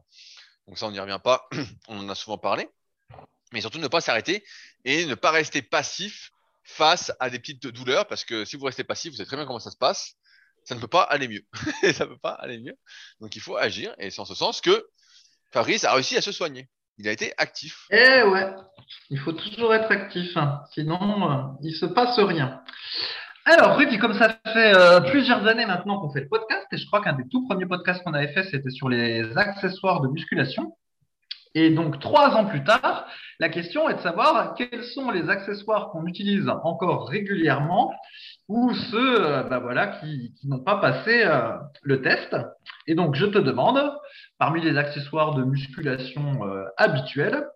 Donc ça, on n'y revient pas, *clears throat* on en a souvent parlé. Mais surtout ne pas s'arrêter et ne pas rester passif face à des petites douleurs, parce que si vous restez passif, vous savez très bien comment ça se passe, ça ne peut pas aller mieux. *laughs* ça ne peut pas aller mieux. Donc il faut agir, et c'est en ce sens que Fabrice a réussi à se soigner. Il a été actif. Eh ouais, il faut toujours être actif, hein. sinon euh, il se passe rien. Alors Rudy, comme ça fait euh, plusieurs années maintenant qu'on fait le podcast, et je crois qu'un des tout premiers podcasts qu'on avait fait, c'était sur les accessoires de musculation. Et donc trois ans plus tard, la question est de savoir quels sont les accessoires qu'on utilise encore régulièrement ou ceux bah voilà, qui, n'ont pas passé euh, le test. Et donc je te demande, parmi les accessoires de musculation euh, habituels,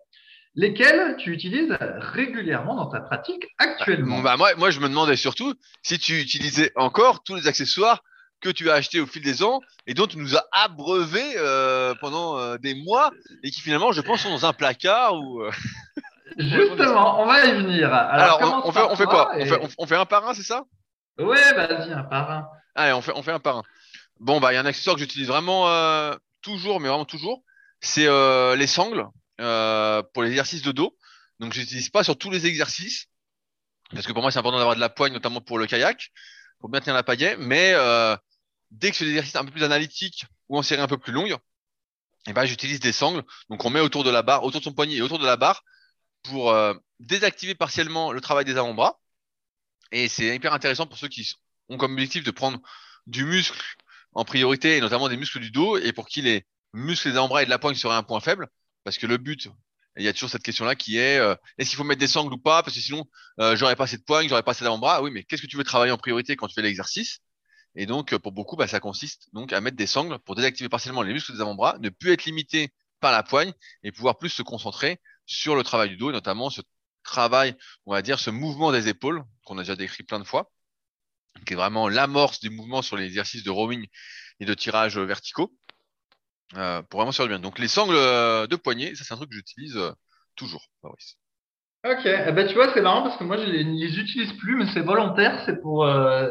lesquels tu utilises régulièrement dans ta pratique actuellement? Bah, moi, moi, je me demandais surtout si tu utilisais encore tous les accessoires que tu as achetés au fil des ans et dont tu nous as abreuvé euh, pendant euh, des mois et qui finalement, je pense, sont dans un placard ou. euh, *laughs* Justement, on va y venir. Alors, Alors, on, fait, on quoi? On fait, on, on fait un par un, c'est ça? Ouais, vas-y, un par un. Allez, on fait, on fait un par un. Bon, bah, il y a un accessoire que j'utilise vraiment euh, toujours, mais vraiment toujours. C'est les sangles pour les exercices de dos. Donc, je n'utilise pas sur tous les exercices. Parce que pour moi, c'est important d'avoir de la poigne, notamment pour le kayak, pour bien tenir la pagaie. Mais euh, dès que c'est des un peu plus analytiques ou en série un peu plus longue, eh ben, j'utilise des sangles. Donc, on met autour de la barre, autour de son poignet et autour de la barre pour euh, désactiver partiellement le travail des avant-bras. Et c'est hyper intéressant pour ceux qui ont comme objectif de prendre du muscle en priorité, et notamment des muscles du dos, et pour qui les muscles des avant-bras et de la poigne seraient un point faible, parce que le but il y a toujours cette question-là qui est euh, est-ce qu'il faut mettre des sangles ou pas? Parce que sinon, euh, j'aurais pas assez de poigne, j'aurais pas assez d'avant-bras. Oui, mais qu'est-ce que tu veux travailler en priorité quand tu fais l'exercice? Et donc, pour beaucoup, bah, ça consiste donc à mettre des sangles pour désactiver partiellement les muscles des avant-bras, ne plus être limité par la poigne et pouvoir plus se concentrer sur le travail du dos, et notamment ce travail, on va dire, ce mouvement des épaules qu'on a déjà décrit plein de fois, qui est vraiment l'amorce du mouvement sur les exercices de rowing et de tirage verticaux. Euh, pour vraiment faire du bien. Donc les sangles euh, de poignet, ça c'est un truc que j'utilise euh, toujours, Fabrice. Ok, eh ben, tu vois, c'est marrant parce que moi je les, les utilise plus, mais c'est volontaire, c'est pour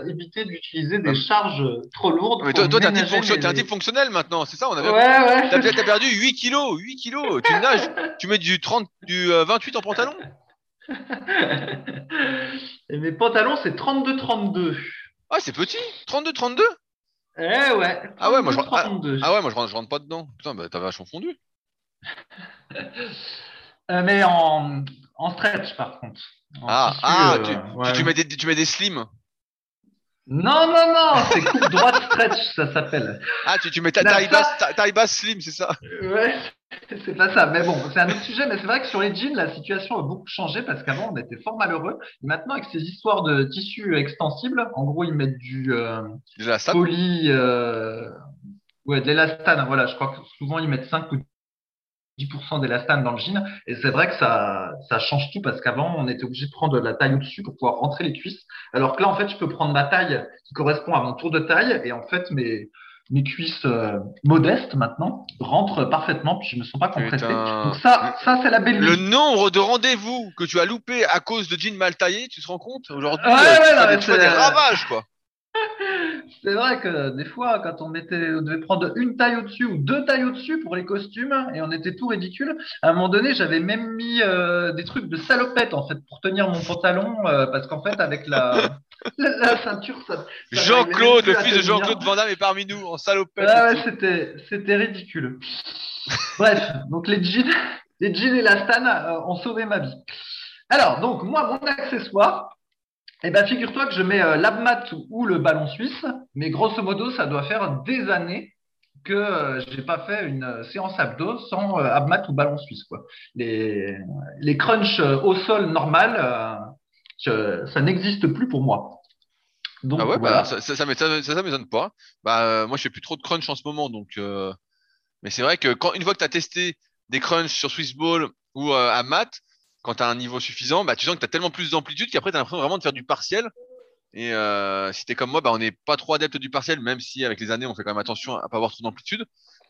éviter d'utiliser des charges trop lourdes. Mais toi, t'es un, un, type fonctionnel maintenant, c'est ça? On avait... Ouais, ouais. T'as as perdu 8 kilos, 8 kilos, tu *laughs* nages, tu mets du, 30, du 28 en pantalon? *laughs* Et mes pantalons c'est 32-32. Ah, c'est petit, 32-32 eh ouais. Ah ouais, moi je, ah, ah, ouais, moi je rentre, je rentre pas dedans. Putain, bah t'as vachement fondu. *laughs* euh, mais en, en stretch par contre. ah, ah euh, tu, ouais. tu, mets des, tu mets des slims. Non, non, non, c'est coupe *laughs* droite stretch, ça s'appelle. Ah, tu, tu mets ta taille basse, taille basse slim, c'est ça? Ouais, *laughs* c'est pas ça. Mais bon, c'est un autre sujet. Mais c'est vrai que sur les jeans, la situation a beaucoup changé parce qu'avant, on était fort malheureux. maintenant, avec ces histoires de tissus extensibles, en gros, ils mettent du euh, poly, euh, ouais, de l'élastane. Voilà, je crois que souvent, ils mettent 5 ou 10% d'élastane dans le jean. Et c'est vrai que ça, ça change tout parce qu'avant, on était obligé de prendre la taille au-dessus pour pouvoir rentrer les cuisses. Alors que là, en fait, je peux prendre ma taille qui correspond à mon tour de taille et en fait, mes, mes cuisses euh, modestes maintenant rentrent parfaitement puis je me sens pas compressé. Donc ça, ça c'est la belle Le nombre de rendez-vous que tu as loupé à cause de jeans mal taillés, tu te rends compte aujourd'hui? Ouais, ouais, tu, fais des ravages quoi. C'est vrai que des fois, quand on mettait, on devait prendre une taille au-dessus ou deux tailles au-dessus pour les costumes, et on était tout ridicule. À un moment donné, j'avais même mis euh, des trucs de salopette en fait pour tenir mon pantalon, euh, parce qu'en fait, avec la, *laughs* la, ceinture, ça. Jean-Claude, le fils de Jean-Claude Van Damme est parmi nous en salopette. Ah ouais, c'était, c'était ridicule. Bref, donc les jeans, les jeans et la stan euh, ont sauvé ma vie. Alors, donc moi, mon accessoire, eh ben, figure-toi que je mets euh, l'abmat ou le ballon suisse, mais grosso modo, ça doit faire des années que euh, je n'ai pas fait une euh, séance abdos sans abmat ou ballon suisse. Quoi. Les, les crunchs au sol normal, ça n'existe plus pour moi. Donc, ah ouais, bah, ça, ça, ça, m'étonne pas. Bah, moi, je fais plus trop de crunch en ce moment, donc. Mais c'est vrai que quand une fois que tu as testé des crunchs sur Swissball ou à mat, quand tu as un niveau suffisant, bah, tu sens que tu as tellement plus d'amplitude qu'après tu as l'impression vraiment de faire du partiel. Et euh, si tu es comme moi, bah, on n'est pas trop adepte du partiel, même si avec les années on fait quand même attention à pas avoir trop d'amplitude.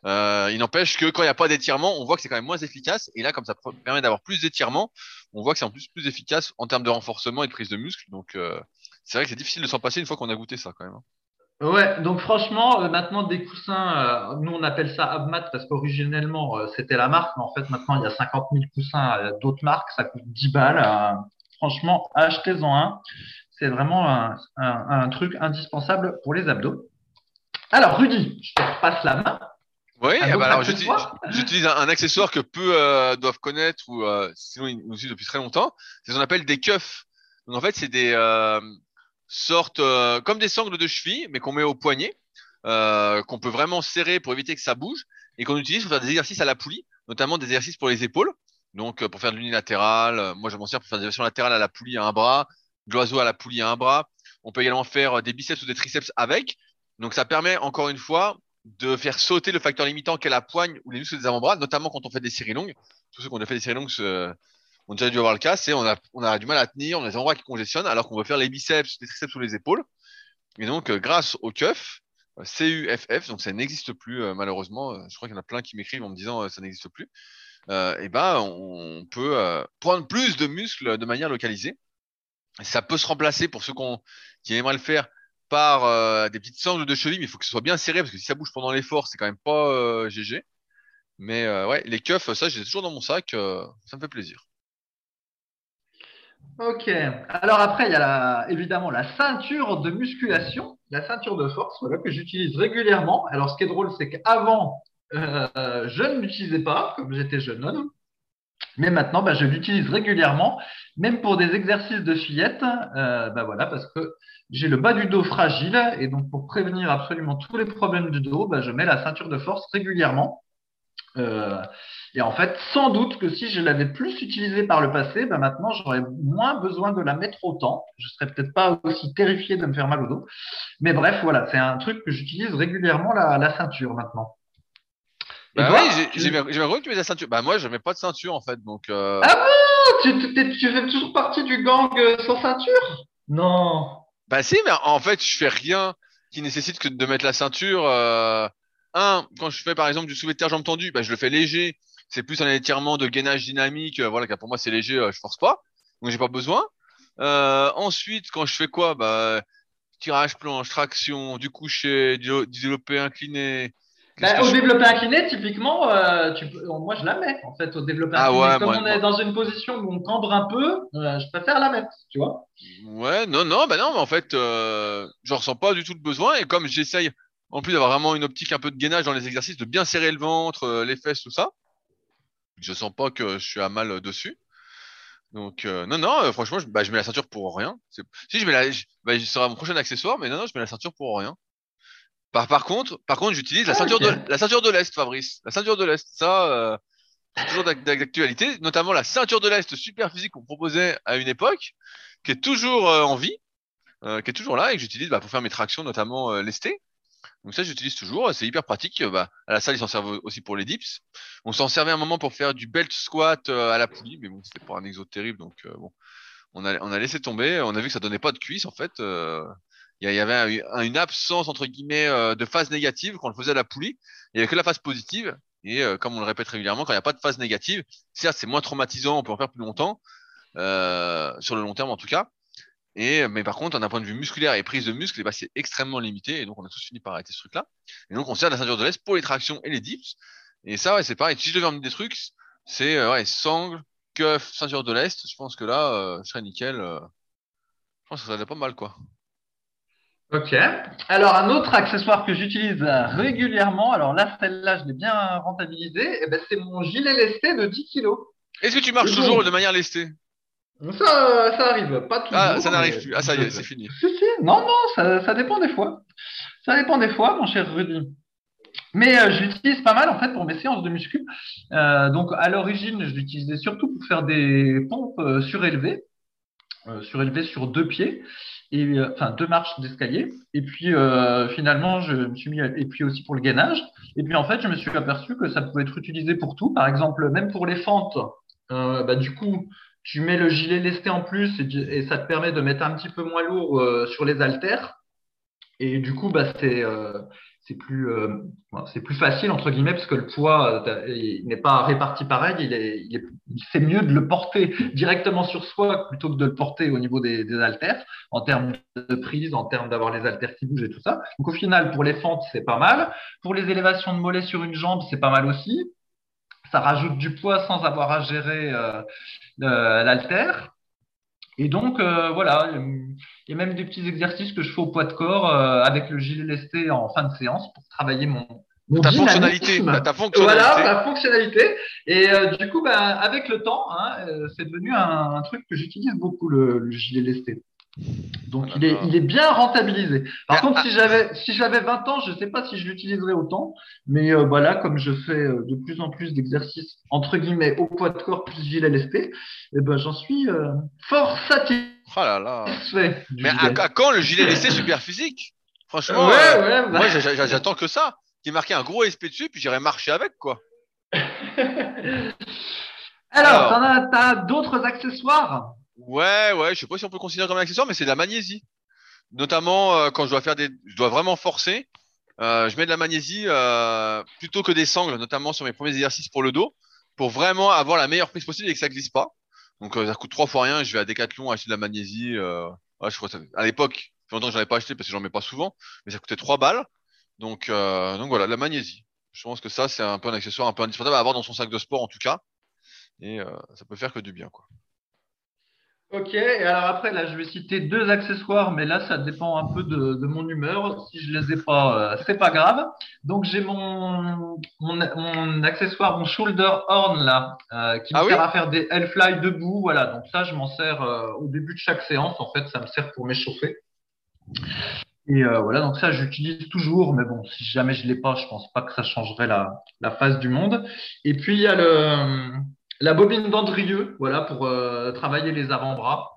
Euh, il n'empêche que quand il n'y a pas d'étirement, on voit que c'est quand même moins efficace. Et là, comme ça permet d'avoir plus d'étirement, on voit que c'est en plus plus efficace en termes de renforcement et de prise de muscle. Donc euh, c'est vrai que c'est difficile de s'en passer une fois qu'on a goûté ça quand même. Ouais, donc franchement, euh, maintenant des coussins, euh, nous on appelle ça Abmat parce qu'originellement euh, c'était la marque, mais en fait maintenant il y a 50 000 coussins d'autres marques, ça coûte 10 balles. franchement, achetez-en un, c'est vraiment un, un, truc indispensable pour les abdos. Alors Rudy, je te passe la main. Oui, eh ben alors j'utilise un, accessoire que peu doivent connaître ou sinon ils nous suivent depuis très longtemps. C'est ce qu'on appelle des cuffs. Donc en fait c'est des sortent euh, comme des sangles de cheville, mais qu'on met au poignet, euh, qu'on peut vraiment serrer pour éviter que ça bouge, et qu'on utilise pour faire des exercices à la poulie, notamment des exercices pour les épaules. Donc euh, pour faire de l'unilatéral, moi je m'en sers pour faire des versions latérales à la poulie à un bras, de l'oiseau à la poulie à un bras. On peut également faire des biceps ou des triceps avec. Donc ça permet encore une fois de faire sauter le facteur limitant qu'est la poigne ou les muscles des avant-bras, notamment quand on fait des séries longues. Tous ceux qui ont fait des séries longues on a déjà dû avoir le cas, c'est on a, on a du mal à tenir, on a des endroits qui congestionnent alors qu'on veut faire les biceps, les triceps ou les épaules. Et donc, euh, grâce au CUF, euh, CUFF, donc ça n'existe plus euh, malheureusement. Je crois qu'il y en a plein qui m'écrivent en me disant ça n'existe plus. et ben, on peut prendre plus de muscles de manière localisée. Ça peut se remplacer pour ceux qui aimeraient le faire par des petites sangles de cheville, mais il faut que ce soit bien serré parce que si ça bouge pendant l'effort, c'est quand même pas GG. Mais ouais, les cuffs, ça, j'ai toujours dans mon sac, ça me fait plaisir. Ok. Alors après, il y a évidemment la ceinture de musculation, la ceinture de force, voilà, que j'utilise régulièrement. Alors ce qui est drôle, c'est qu'avant, euh, je ne l'utilisais pas, comme j'étais jeune homme. Mais maintenant, bah, je l'utilise régulièrement, même pour des exercices de fillette, euh, bah, voilà, parce que j'ai le bas du dos fragile, et donc pour prévenir absolument tous les problèmes du dos, bah, je mets la ceinture de force régulièrement. Euh, et en fait, sans doute que si je l'avais plus utilisée par le passé, ben maintenant j'aurais moins besoin de la mettre autant. Je serais peut-être pas aussi terrifié de me faire mal au dos. Mais bref, voilà, c'est un truc que j'utilise régulièrement la, la ceinture maintenant. Bah oui, j'ai bien que tu mets la ceinture. Bah moi, je mets pas de ceinture en fait, donc. Euh... Ah bon? Tu, tu, fais toujours partie du gang euh, sans ceinture? Non. Bah si, mais en fait, je fais rien qui nécessite que de mettre la ceinture. Euh... Un, quand je fais par exemple du soulevé de terre jambes tendues, bah je le fais léger. C'est plus un étirement de gainage dynamique. Euh, voilà, pour moi c'est léger, euh, je force pas, donc j'ai pas besoin. ensuite, quand je fais quoi, bah tirage planche, traction, du coucher, du développé incliné, bah, au développé incliné, typiquement, euh, tu moi je la mets en fait au développé ah incliné. Comme on est dans une position où on cambre un peu, euh, je préfère la mettre, tu vois. Ouais, non, non, bah non, mais en fait, euh, je ressens pas du tout le besoin et comme j'essaye en plus d'avoir vraiment une optique un peu de gainage dans les exercices, de bien serrer le ventre, euh, les fesses, tout ça, je sens pas que je suis à mal dessus. Donc non, non, franchement, je, bah, je mets la ceinture pour rien. Si je mets la, bah, ce sera mon prochain accessoire, mais non, non, je mets la ceinture pour rien. Par, contre, par contre, j'utilise la ah, ceinture de la ceinture de l'est, Fabrice. La ceinture de l'est, ça, euh, c'est toujours d'actualité, notamment la ceinture de l'est super physique qu'on proposait à une époque, qui est toujours euh, en vie, euh, qui est toujours là et que j'utilise bah, pour faire mes tractions, notamment lesté. Donc ça, j'utilise toujours. C'est hyper pratique. Bah, à la salle, ils s'en servent aussi pour les dips. On s'en servait un moment pour faire du belt squat à la poulie, mais bon, c'était pas un exo terrible, donc bon, on a, laissé tomber. On a vu que ça donnait pas de cuisse en fait il y avait une absence entre guillemets euh, de phase négative quand on le faisait à la poulie. Il n'y avait que la phase positive. Et euh, comme on le répète régulièrement, quand il n'y a pas de phase négative, certes c'est moins traumatisant, on peut en faire plus longtemps, euh, sur le long terme en tout cas. Et mais par contre, d'un point de vue musculaire et prise de muscle, eh ben, c'est extrêmement limité. Et donc on a tous fini par arrêter ce truc-là. Et donc on sert la ceinture de l'Est pour les tractions et les dips. Et ça, ouais, c'est pareil. Si je devais emmener des trucs, c'est ouais, sangle, cuff, ceinture de l'Est. Je pense que là, je serais nickel. je pense que ça serait pas mal, quoi. Ok. Alors, un autre accessoire que j'utilise régulièrement, alors là, celle-là, je l'ai bien rentabilisé, eh ben, c'est mon gilet lesté de 10 kg. Est-ce que tu marches toujours de manière lestée? Ça, ça arrive, pas toujours. Ah, ça n'arrive plus. Ah, ça y est, c'est fini. Si, si. Non, non, ça, ça, dépend des fois. Ça dépend des fois, mon cher Rudy. Mais euh, je l'utilise pas mal en fait pour mes séances de muscu. Euh, donc à l'origine, je l'utilisais surtout pour faire des pompes euh, surélevées, surélevées sur deux pieds et enfin deux marches d'escalier. Et puis finalement, je me suis mis, et puis aussi pour le gainage. Et puis en fait, je me suis aperçu que ça pouvait être utilisé pour tout. Par exemple, même pour les fentes. Bah, du coup, tu mets le gilet lesté en plus et, ça te permet de mettre un petit peu moins lourd euh, sur les haltères. Et du coup, bah, c'est c'est plus euh, c'est plus facile entre guillemets parce que le poids euh, n'est pas réparti pareil. Il est c'est mieux de le porter directement sur soi plutôt que de le porter au niveau des, des haltères en termes de prise en termes d'avoir les haltères qui bougent et tout ça. Donc au final pour les fentes c'est pas mal. Pour les élévations de mollets sur une jambe c'est pas mal aussi ça rajoute du poids sans avoir à gérer euh, euh l'haltère et donc, euh, voilà, il y a même des petits exercices que je fais au poids de corps euh, avec le gilet lesté en fin de séance pour travailler mon, mon ta fonctionnalité, ta, fonctionnalité. Voilà, ma fonctionnalité. Et euh, du coup, bah, avec le temps, hein, c'est devenu un, un, truc que j'utilise beaucoup, le, le gilet lesté. Donc il est, il est bien rentabilisé. Par contre, si j'avais si j'avais 20 ans, je ne sais pas si je l'utiliserais autant, mais euh, voilà, comme je fais euh, de plus en plus d'exercices entre guillemets au poids de corps plus gilet LSP, eh ben j'en suis euh, fort satisfait. Oh là là. Mais à, quand le gilet LSP super physique Franchement, ouais, ouais, moi j'attends que ça. Qui marqué un gros SP dessus, puis j'irai marcher avec quoi. *laughs* Alors, Alors. t'as d'autres accessoires? Ouais, ouais, je sais pas si on peut considérer comme un accessoire, mais c'est de la magnésie. Notamment euh, quand je dois faire des, je dois vraiment forcer, euh, je mets de la magnésie euh, plutôt que des sangles, notamment sur mes premiers exercices pour le dos, pour vraiment avoir la meilleure prise possible et que ça glisse pas. Donc ça coûte trois fois rien. Je vais à Decathlon acheter de la magnésie. Ouais, je crois ça... à l'époque, ça longtemps que j'en pas acheté parce que j'en mets pas souvent, mais ça coûtait trois balles. Donc donc voilà, la magnésie. Je pense que ça c'est un peu un accessoire un peu indispensable à avoir dans son sac de sport en tout cas, et ça peut faire que du bien quoi. Ok, et alors après, là, je vais citer deux accessoires, mais là, ça dépend un peu de, de mon humeur. Si je les ai pas, euh, c'est pas grave. Donc, j'ai mon, mon, mon, accessoire, mon shoulder horn, là, euh, qui me ah sert à faire des L-fly debout. Voilà, donc ça, je m'en sers euh, au début de chaque séance. En fait, ça me sert pour m'échauffer. Et euh, voilà, donc ça, j'utilise toujours, mais bon, si jamais je l'ai pas, je pense pas que ça changerait la, la face du monde. Et puis, il y a le, la bobine d'Andrieux, voilà, pour euh, travailler les avant-bras.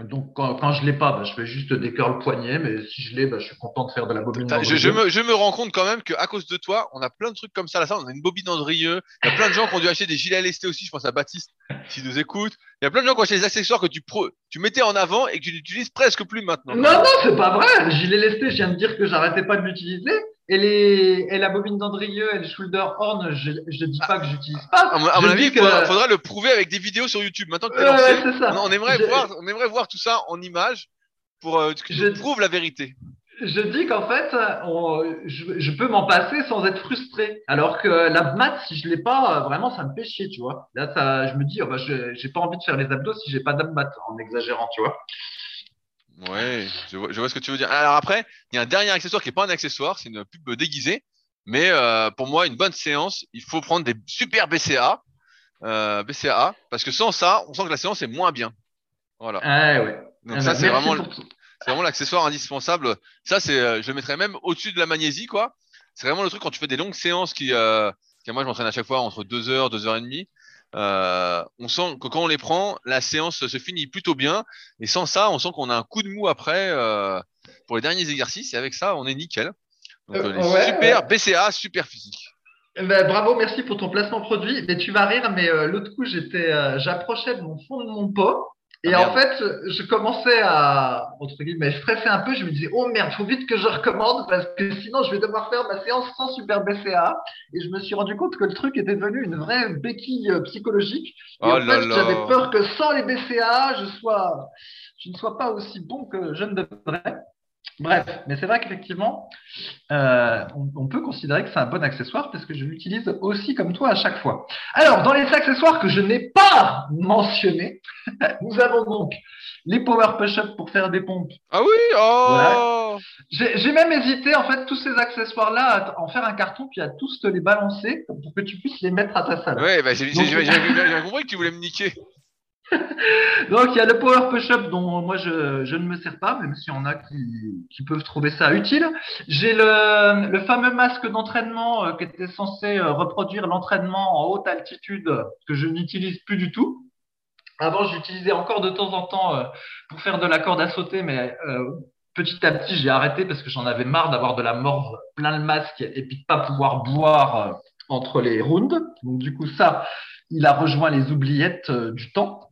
Donc, quand, quand je l'ai pas, bah, je fais juste des curls poignets, mais si je l'ai, bah, je suis content de faire de la bobine Je, d'Andrieux. je me, je me rends compte quand même qu'à cause de toi, on a plein de trucs comme ça. Là, ça, on a une bobine Andrieux. Il y a plein de gens qui ont dû acheter des gilets LST aussi. Je pense à Baptiste, qui nous écoute. Il y a plein de gens qui ont acheté des accessoires que tu, pro, tu mettais en avant et que tu n'utilises presque plus maintenant. Non, non, c'est pas vrai. Le gilet lesté, je viens de dire que j'arrêtais pas de l'utiliser. Et, les, et la bobine d'Andrieux et le shoulder horn, je, je dis pas que j'utilise pas. À mon, à mon avis, il que- faudra, faudra le prouver avec des vidéos sur YouTube. Maintenant que lancé, ouais, on, on aimerait Je- voir, on aimerait voir tout ça en images pour euh, que tu Je- nous prouves la vérité. Je dis qu'en fait, on- je, je peux m'en passer sans être frustré. Alors que la mat, si je l'ai pas, vraiment, ça me fait chier, tu vois. Là, ça, je me dis, oh, bah, je j'ai pas envie de faire les abdos si j'ai pas d'abmat, en exagérant, tu vois. Ouais, je vois, je vois ce que tu veux dire. Alors après, il y a un dernier accessoire qui est pas un accessoire, c'est une pub déguisée. Mais euh, pour moi, une bonne séance, il faut prendre des super BCA, euh, BCA, parce que sans ça, on sent que la séance est moins bien. Voilà. Ah ouais. Donc Ah ça, bah, c'est vraiment, c'est vraiment l'accessoire indispensable. Ça, c'est, euh, je le mettrais même au-dessus de la magnésie, quoi. C'est vraiment le truc quand tu fais des longues séances qui, euh, qui moi, je m'entraîne à chaque fois entre deux heures, deux heures et demie. Euh, on sent que quand on les prend, la séance se finit plutôt bien. Et sans ça, on sent qu'on a un coup de mou après euh, pour les derniers exercices. Et avec ça, on est nickel. Donc, Euh, ouais, super BCA, super physique. Eh ben, bravo, merci pour ton placement produit. Mais tu vas rire, mais l'autre coup, j'étais, j'approchais de mon fond de mon pot. Et Ah, en merde. fait, je commençais à, entre guillemets, stresser un peu. Je me disais, oh merde, faut vite que je recommande parce que sinon, je vais devoir faire ma séance sans super BCA. Et je me suis rendu compte que le truc était devenu une vraie béquille euh, psychologique. Et Oh en là fait, j'avais peur que sans les BCA, je sois, je ne sois pas aussi bon que je ne devrais. Bref, mais c'est vrai qu'effectivement, euh, on, on peut considérer que c'est un bon accessoire parce que je l'utilise aussi comme toi à chaque fois. Alors, dans les accessoires que je n'ai pas mentionnés, *laughs* nous avons donc les power push-up pour faire des pompes. Ah oui, oh. J'ai j'ai même hésité, en fait, tous ces accessoires-là, à en faire un carton puis à tous te les balancer pour que tu puisses les mettre à ta salle. Ouais, bah, j'ai compris que tu voulais me niquer. *laughs* Donc, il y a le Power Push-Up dont moi je, ne me sers pas, même s'il y en a qui, peuvent trouver ça utile. J'ai le, le fameux masque d'entraînement euh, qui était censé euh, reproduire l'entraînement en haute altitude que je n'utilise plus du tout. Avant, j'utilisais encore de temps en temps euh, pour faire de la corde à sauter, mais petit à petit, j'ai arrêté parce que j'en avais marre d'avoir de la morve plein le masque et puis de pas pouvoir boire entre les rounds. Donc, du coup, ça, il a rejoint les oubliettes du temps.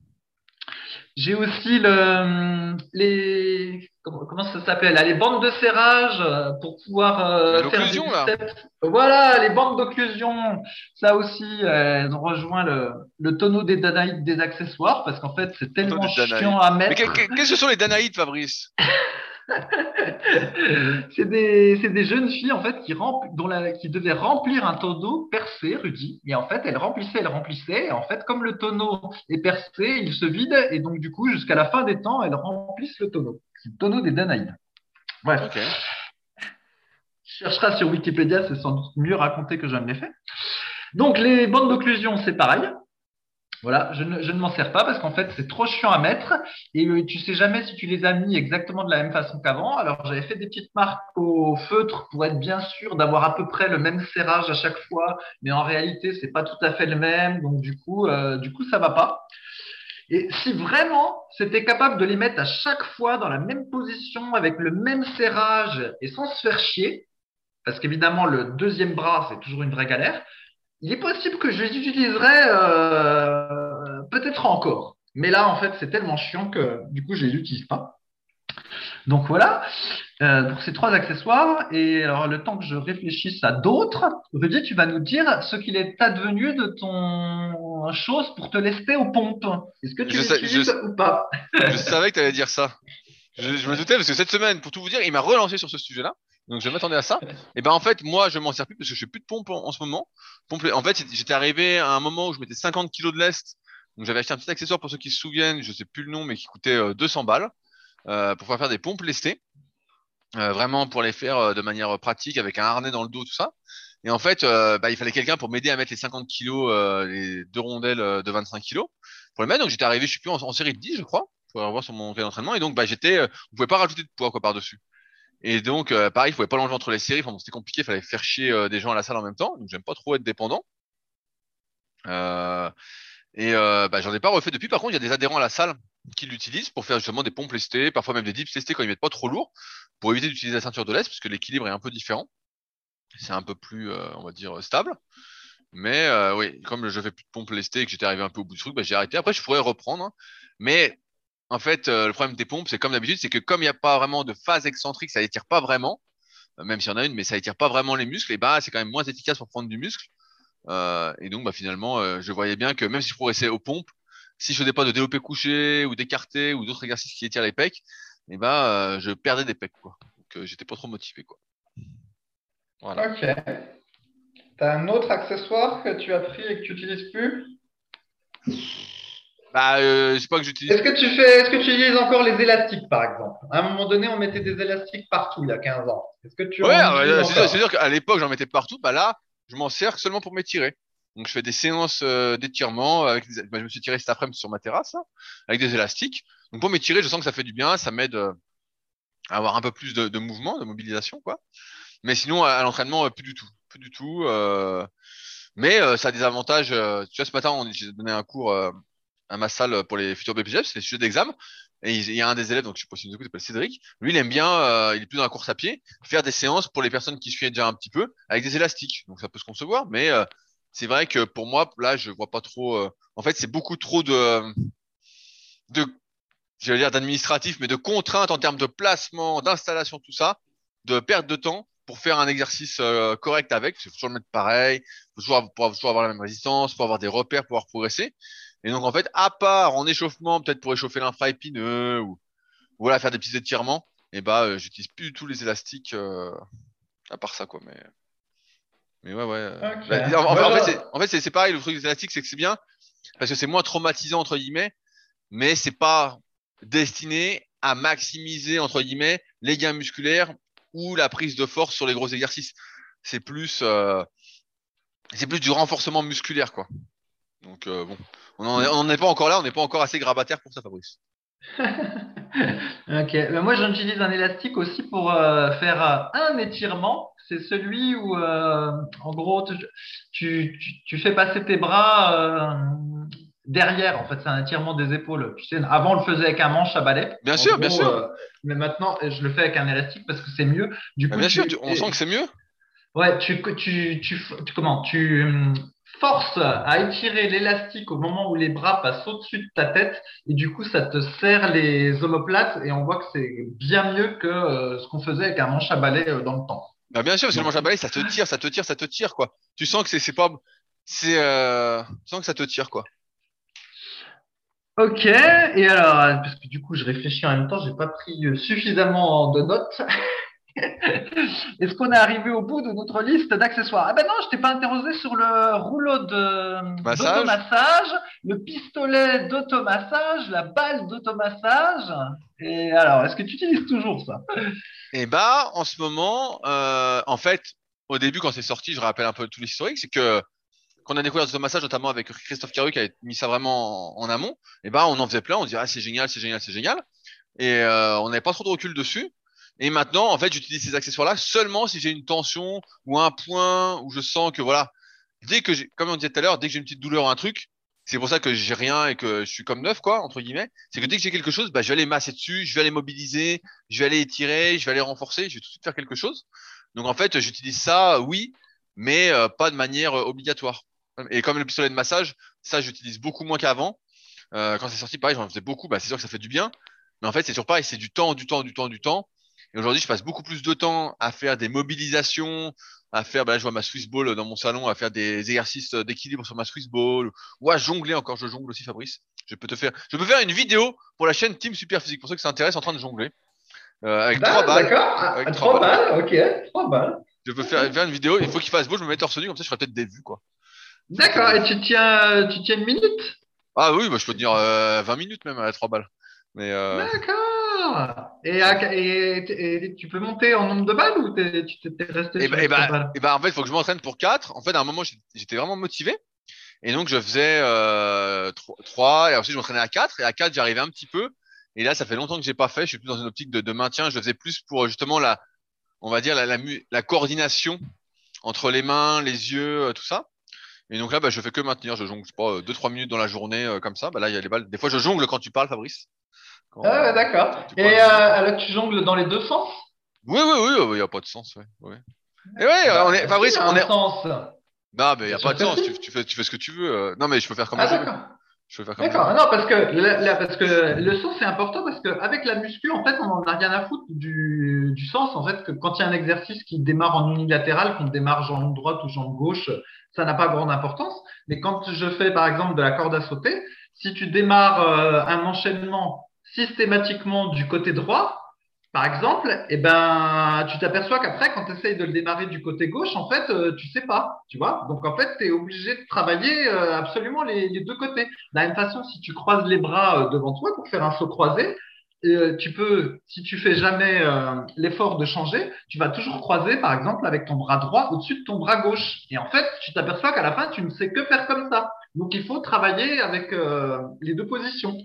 J'ai aussi le, les, comment, comment ça s'appelle, là, les bandes de serrage pour pouvoir euh, faire des là. Voilà, les bandes d'occlusion. Ça aussi, elles ont rejoint le, le tonneau des Danaïdes des accessoires parce qu'en fait, c'est tellement chiant à mettre. que- que- qu'est-ce que sont les Danaïdes, Fabrice? *laughs* *laughs* c'est des, des jeunes filles en fait qui, rempl- dont la, qui devaient remplir un tonneau percé, Rudy. Et en fait, elles remplissaient, elles remplissaient. Et en fait, comme le tonneau est percé, il se vide. Et donc, du coup, jusqu'à la fin des temps, elles remplissent le tonneau. C'est le tonneau des Danaïdes. Bref, Ok. tu chercheras sur Wikipédia, c'est sans doute mieux raconté que je ne l'ai fait. Donc, les bandes d'occlusion, c'est pareil. Voilà, je ne, m'en sers pas parce qu'en fait, c'est trop chiant à mettre et tu sais jamais si tu les as mis exactement de la même façon qu'avant. Alors, j'avais fait des petites marques au feutre pour être bien sûr d'avoir à peu près le même serrage à chaque fois, mais en réalité, c'est pas tout à fait le même. Donc, du coup, euh, du coup, ça va pas. Et si vraiment c'était capable de les mettre à chaque fois dans la même position, avec le même serrage et sans se faire chier, parce qu'évidemment, le deuxième bras, c'est toujours une vraie galère, il est possible que je les utiliserais euh, peut-être encore. Mais là, en fait, c'est tellement chiant que du coup, je les utilise pas. Donc voilà euh, pour ces trois accessoires. Et alors, le temps que je réfléchisse à d'autres, Rudy, tu vas nous dire ce qu'il est advenu de ton chose pour te lester aux pompes. Est-ce que tu l'utilises ou pas? Je savais que tu allais dire ça. Je, je me doutais parce que cette semaine, pour tout vous dire, il m'a relancé sur ce sujet-là. Donc je m'attendais à ça. Et ben en fait, moi, je m'en sers plus parce que je fais plus de pompe en, ce moment. En fait, j'étais arrivé à un moment où je mettais 50 kilos de lest. Donc j'avais acheté un petit accessoire pour ceux qui se souviennent, je sais plus le nom, mais qui coûtait euh, 200 balles euh, pour pouvoir faire des pompes lestées. Euh, vraiment pour les faire euh, de manière pratique avec un harnais dans le dos, tout ça. Et en fait, euh, bah, il fallait quelqu'un pour m'aider à mettre les 50 kilos, euh, les deux rondelles euh, de 25 kilos pour les mettre. Donc j'étais arrivé, je suis plus en, série de 10, je crois. Faut revoir sur mon d'entraînement. Et donc bah j'étais, euh, on pouvait pas rajouter de poids quoi par dessus. Et donc, euh, pareil, il ne pouvait pas l'enlever entre les séries. C'était compliqué, il fallait faire chier euh, des gens à la salle en même temps. Donc, j'aime pas trop être dépendant. Euh, et euh, bah, j'en ai pas refait depuis. Par contre, il y a des adhérents à la salle qui l'utilisent pour faire justement des pompes lestées, parfois même des dips lestés quand ils mettent pas trop lourd, pour éviter d'utiliser la ceinture de lest, parce que l'équilibre est un peu différent. C'est un peu plus, euh, on va dire, stable. Mais oui, comme je fais plus de pompes lestées et que j'étais arrivé un peu au bout du truc, bah, j'ai arrêté. Après, je pourrais reprendre. hein. Mais en fait, euh, le problème des pompes, c'est comme d'habitude, c'est que comme il n'y a pas vraiment de phase excentrique, ça étire pas vraiment, euh, même s'il y en a une, mais ça étire pas vraiment les muscles, et bah c'est quand même moins efficace pour prendre du muscle. Euh, et donc, bah, finalement, je voyais bien que même si je progressais aux pompes, si je faisais pas de développé couché ou d'écarté ou d'autres exercices qui étirent les pecs, et bah, je perdais des pecs, quoi. Donc, j'étais pas trop motivé, quoi. Voilà. Ok. T'as un autre accessoire que tu as pris et que tu n'utilises plus? Bah, euh, c'est pas que j'utilise. Est-ce que tu fais, est-ce que tu utilises encore les élastiques, par exemple? À un moment donné, on mettait des élastiques partout il y a 15 ans. Est-ce que tu Ouais, euh, c'est sûr, sûr qu'à l'époque, j'en mettais partout. Bah là, je m'en sers seulement pour m'étirer. Donc, je fais des séances euh, d'étirement. Avec des- bah, je me suis tiré cet après-midi sur ma terrasse, là, avec des élastiques. Donc, pour m'étirer, je sens que ça fait du bien. Ça m'aide euh, à avoir un peu plus de, de mouvement, de mobilisation, quoi. Mais sinon, à, à l'entraînement, plus du tout. Plus du tout. euh, Mais ça a des avantages. Tu vois, ce matin, on- j'ai donné un cours à ma salle pour les futurs BPGF, c'est les sujets d'examen. Et il il y a un des élèves, donc je sais pas si vous écoutez, il s'appelle Cédric. Lui, il aime bien, euh, il est plus dans la course à pied, faire des séances pour les personnes qui suivent déjà un petit peu avec des élastiques. Donc ça peut se concevoir, mais euh, c'est vrai que pour moi, là, je vois pas trop. euh, En fait, c'est beaucoup trop de, de, j'allais dire d'administratif, mais de contraintes en termes de placement, d'installation, tout ça, de perte de temps pour faire un exercice euh, correct avec. Il faut toujours le mettre pareil, faut toujours, pour avoir la même résistance, pour avoir des repères, pouvoir progresser. Et donc en fait, à part en échauffement, peut-être pour échauffer l'infra-épineux ou voilà faire des petits étirements, et bah euh, j'utilise plus du tout les élastiques euh, à part ça quoi. Mais mais ouais ouais. euh, bah, en, fait c'est en fait c'est c'est pareil le truc des élastiques c'est que c'est bien parce que c'est moins traumatisant entre guillemets, mais c'est pas destiné à maximiser entre guillemets les gains musculaires ou la prise de force sur les gros exercices. C'est plus euh, c'est plus du renforcement musculaire quoi. Donc euh, bon, on n'en est, pas encore là, on n'est pas encore assez grabataire pour ça, Fabrice. *laughs* Ok. Euh, Moi, j'utilise un élastique aussi pour euh, faire euh, un étirement. C'est celui où, euh, en gros, tu, tu, tu- tu fais passer tes bras euh, derrière. En fait, c'est un étirement des épaules. Tu sais, avant, on le faisait avec un manche à balai. Bien En sûr, gros, bien sûr. euh, mais maintenant, je le fais avec un élastique parce que c'est mieux. Du coup, bien tu- sûr, tu- on sent que c'est mieux. Ouais, tu, tu, tu, tu- comment, tu forces à étirer l'élastique au moment où les bras passent au-dessus de ta tête et du coup ça te serre les omoplates et on voit que c'est bien mieux que euh, ce qu'on faisait avec un manche à balai euh, dans le temps. Bah, bien sûr, parce que le manche à balai, ça te tire, ça te tire, ça te tire, quoi. Tu sens que c'est c'est pas, c'est, euh, tu sens que ça te tire, quoi. Ok, et alors, parce que du coup je réfléchis en même temps, j'ai pas pris suffisamment de notes. *laughs* Est-ce qu'on est arrivé au bout de notre liste d'accessoires? Ah ben non, je t'ai pas interrogé sur le rouleau de Massage. d'automassage, le pistolet d'automassage, la balle d'automassage. Et alors, est-ce que tu utilises toujours ça? Et bah, en ce moment, euh, en fait, au début, quand c'est sorti, je rappelle un peu tout l'historique, c'est que quand on a découvert ce massage, notamment avec Christophe Caru qui avait mis ça vraiment en, en amont, et bah, on en faisait plein, on disait, ah, c'est génial, c'est génial, c'est génial. Et euh, on n'avait pas trop de recul dessus. Et maintenant, en fait, j'utilise ces accessoires-là seulement si j'ai une tension ou un point où je sens que, voilà, dès que j'ai, comme on disait tout à l'heure, dès que j'ai une petite douleur ou un truc, c'est pour ça que j'ai rien et que je suis comme neuf, quoi, entre guillemets. C'est que dès que j'ai quelque chose, bah, je vais aller masser dessus, je vais aller mobiliser, je vais aller étirer, je vais aller renforcer, je vais tout de suite faire quelque chose. Donc en fait, j'utilise ça, oui, mais euh, pas de manière euh, obligatoire. Et comme le pistolet de massage, ça j'utilise beaucoup moins qu'avant. Euh, quand c'est sorti, pareil, j'en faisais beaucoup. Bah, c'est sûr que ça fait du bien, mais en fait, c'est toujours pareil, c'est du temps, du temps, du temps, du temps. Et aujourd'hui, je passe beaucoup plus de temps à faire des mobilisations, à faire, là, je vois ma Swiss Ball dans mon salon, à faire des exercices d'équilibre sur ma Swiss Ball, ou à jongler encore. Je jongle aussi, Fabrice. Je peux te faire, je peux faire une vidéo pour la chaîne Team Super Physique pour ceux que ça intéresse en train de jongler euh, avec Ah, trois balles. D'accord, Ah, Avec trois trois balles, ok, trois balles. Je peux faire, faire une vidéo. Il faut qu'il fasse beau. Je me mets torse nu comme ça, je ferai peut-être des vues quoi. D'accord, et tu tiens, tu tiens une minute? Ah oui, bah, je peux tenir euh, 20 minutes même à trois balles. Mais euh, D'accord. Et, à- et- et tu peux monter en nombre de balles ou t'es, tu t'es resté et sur bah, les et trois bah, balles? et bah, en fait, il faut que je m'entraîne pour quatre. En fait, à un moment, j'étais- vraiment motivé. Et donc, je faisais euh, 3, et ensuite, je m'entraînais à 4. Et à 4, j'arrivais un petit peu. Et là, ça fait longtemps que j'ai pas fait. Je suis plus dans une optique de, de maintien. Je le faisais plus pour justement la, on va dire, la, la, mu- la coordination entre les mains, les yeux, euh, tout ça. Et donc là, bah, je fais que maintenir. Je jongle, je sais pas, 2-3 minutes dans la journée euh, comme ça. Bah, là, il y a les balles. Des fois, je jongle quand tu parles, Fabrice. Ah, ouais, d'accord. Et euh, alors, tu jongles dans les deux sens? Oui, oui, oui, il n'y a pas de sens. Ouais, ouais. Et ouais, on est, Bah, Fabrice, on est. sens. Non, mais il n'y a pas de sens. Tu, tu fais, tu fais ce que tu veux. euh. Non, mais je peux faire comme Ah, je veux. d'accord. Je peux faire comme je D'accord. veux. Non, parce que, là, parce que le sens, c'est important parce qu'avec la muscu, en fait, on n'en a rien à foutre du, du sens. En fait, que quand il y a un exercice qui démarre en unilatéral, qu'on démarre jambe droite ou jambe gauche, ça n'a pas grande importance. Mais quand je fais, par exemple, de la corde à sauter, si tu démarres euh, un enchaînement systématiquement du côté droit, par exemple, eh ben, tu t'aperçois qu'après, quand tu essayes de le démarrer du côté gauche, en fait, euh, tu sais pas, tu vois. Donc, en fait, tu es obligé de travailler euh, absolument les, deux côtés. De la même façon, si tu croises les bras euh, devant toi pour faire un saut croisé, euh, tu peux, si tu fais jamais l'effort de changer, tu vas toujours croiser, par exemple, avec ton bras droit au-dessus de ton bras gauche. Et en fait, tu t'aperçois qu'à la fin, tu ne sais que faire comme ça. Donc, il faut travailler avec les deux positions.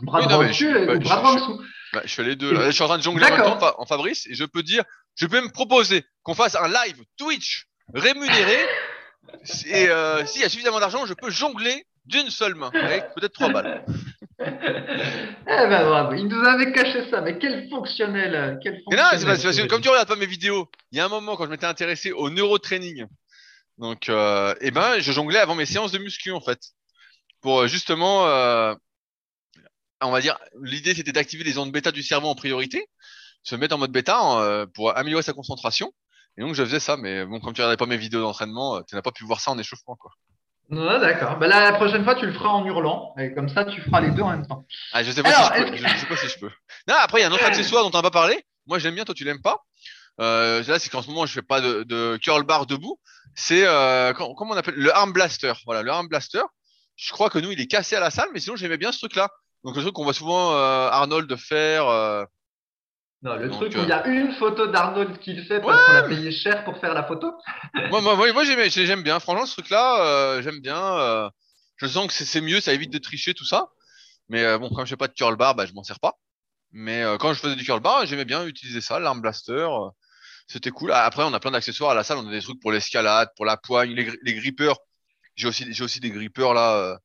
Bras Oui, droit je- et bah, ou bras je- droit dessous. Bah, je fais les deux. Là. Je suis en train de jongler en temps en Fabrice et je peux dire, je peux me proposer qu'on fasse un live Twitch rémunéré. *laughs* Et euh, s'il y a suffisamment d'argent, je peux jongler d'une seule main avec peut-être trois balles. *laughs* Eh ben bravo, il nous avait caché ça, mais quel fonctionnel, quel fonctionnel. c'est parce, parce que comme tu regardes pas mes vidéos, il y a un moment quand je m'étais intéressé au neurotraining, donc euh, eh ben je jonglais avant mes séances de muscu en fait, pour euh, justement, euh, on va dire, l'idée c'était d'activer les ondes bêta du cerveau en priorité, se mettre en mode bêta en, euh, pour améliorer sa concentration. Et donc je faisais ça, mais bon, comme tu regardais pas mes vidéos d'entraînement, euh, tu n'as pas pu voir ça en échauffement quoi. Ouais, d'accord. Là, la prochaine fois, tu le feras en hurlant, et comme ça, tu feras les deux en même temps. Ah, je sais pas Alors, si je peux. est-ce Je, je sais pas si je peux. Non, après il y a un autre accessoire dont on n'a pas parlé. Moi j'aime bien, toi tu l'aimes pas. Euh, là c'est qu'en ce moment je fais pas de, de curl bar debout. C'est euh, comment on appelle le arm blaster. Voilà, le arm blaster. Je crois que nous il est cassé à la salle, mais sinon j'aimais bien ce truc-là. Donc le truc qu'on voit souvent euh, Arnold faire. euh, Non, le Donc, truc où euh, il y a une photo d'Arnold qui le fait parce Ouais, qu'on l'a payé cher pour faire la photo. *laughs* Moi, moi, moi, j'aime bien. Franchement, ce truc-là, euh, j'aime bien. euh, je sens que c'est mieux, ça évite de tricher tout ça. Mais bon, comme je fais pas de curl bar, bah je m'en sers pas. Mais euh, quand je faisais du curl bar, j'aimais bien utiliser ça, l'arm blaster. C'était cool. Ah, Après, on a plein d'accessoires à la salle. On a des trucs pour l'escalade, pour la poigne, les, les grippers. J'ai aussi, j'ai aussi des grippers là.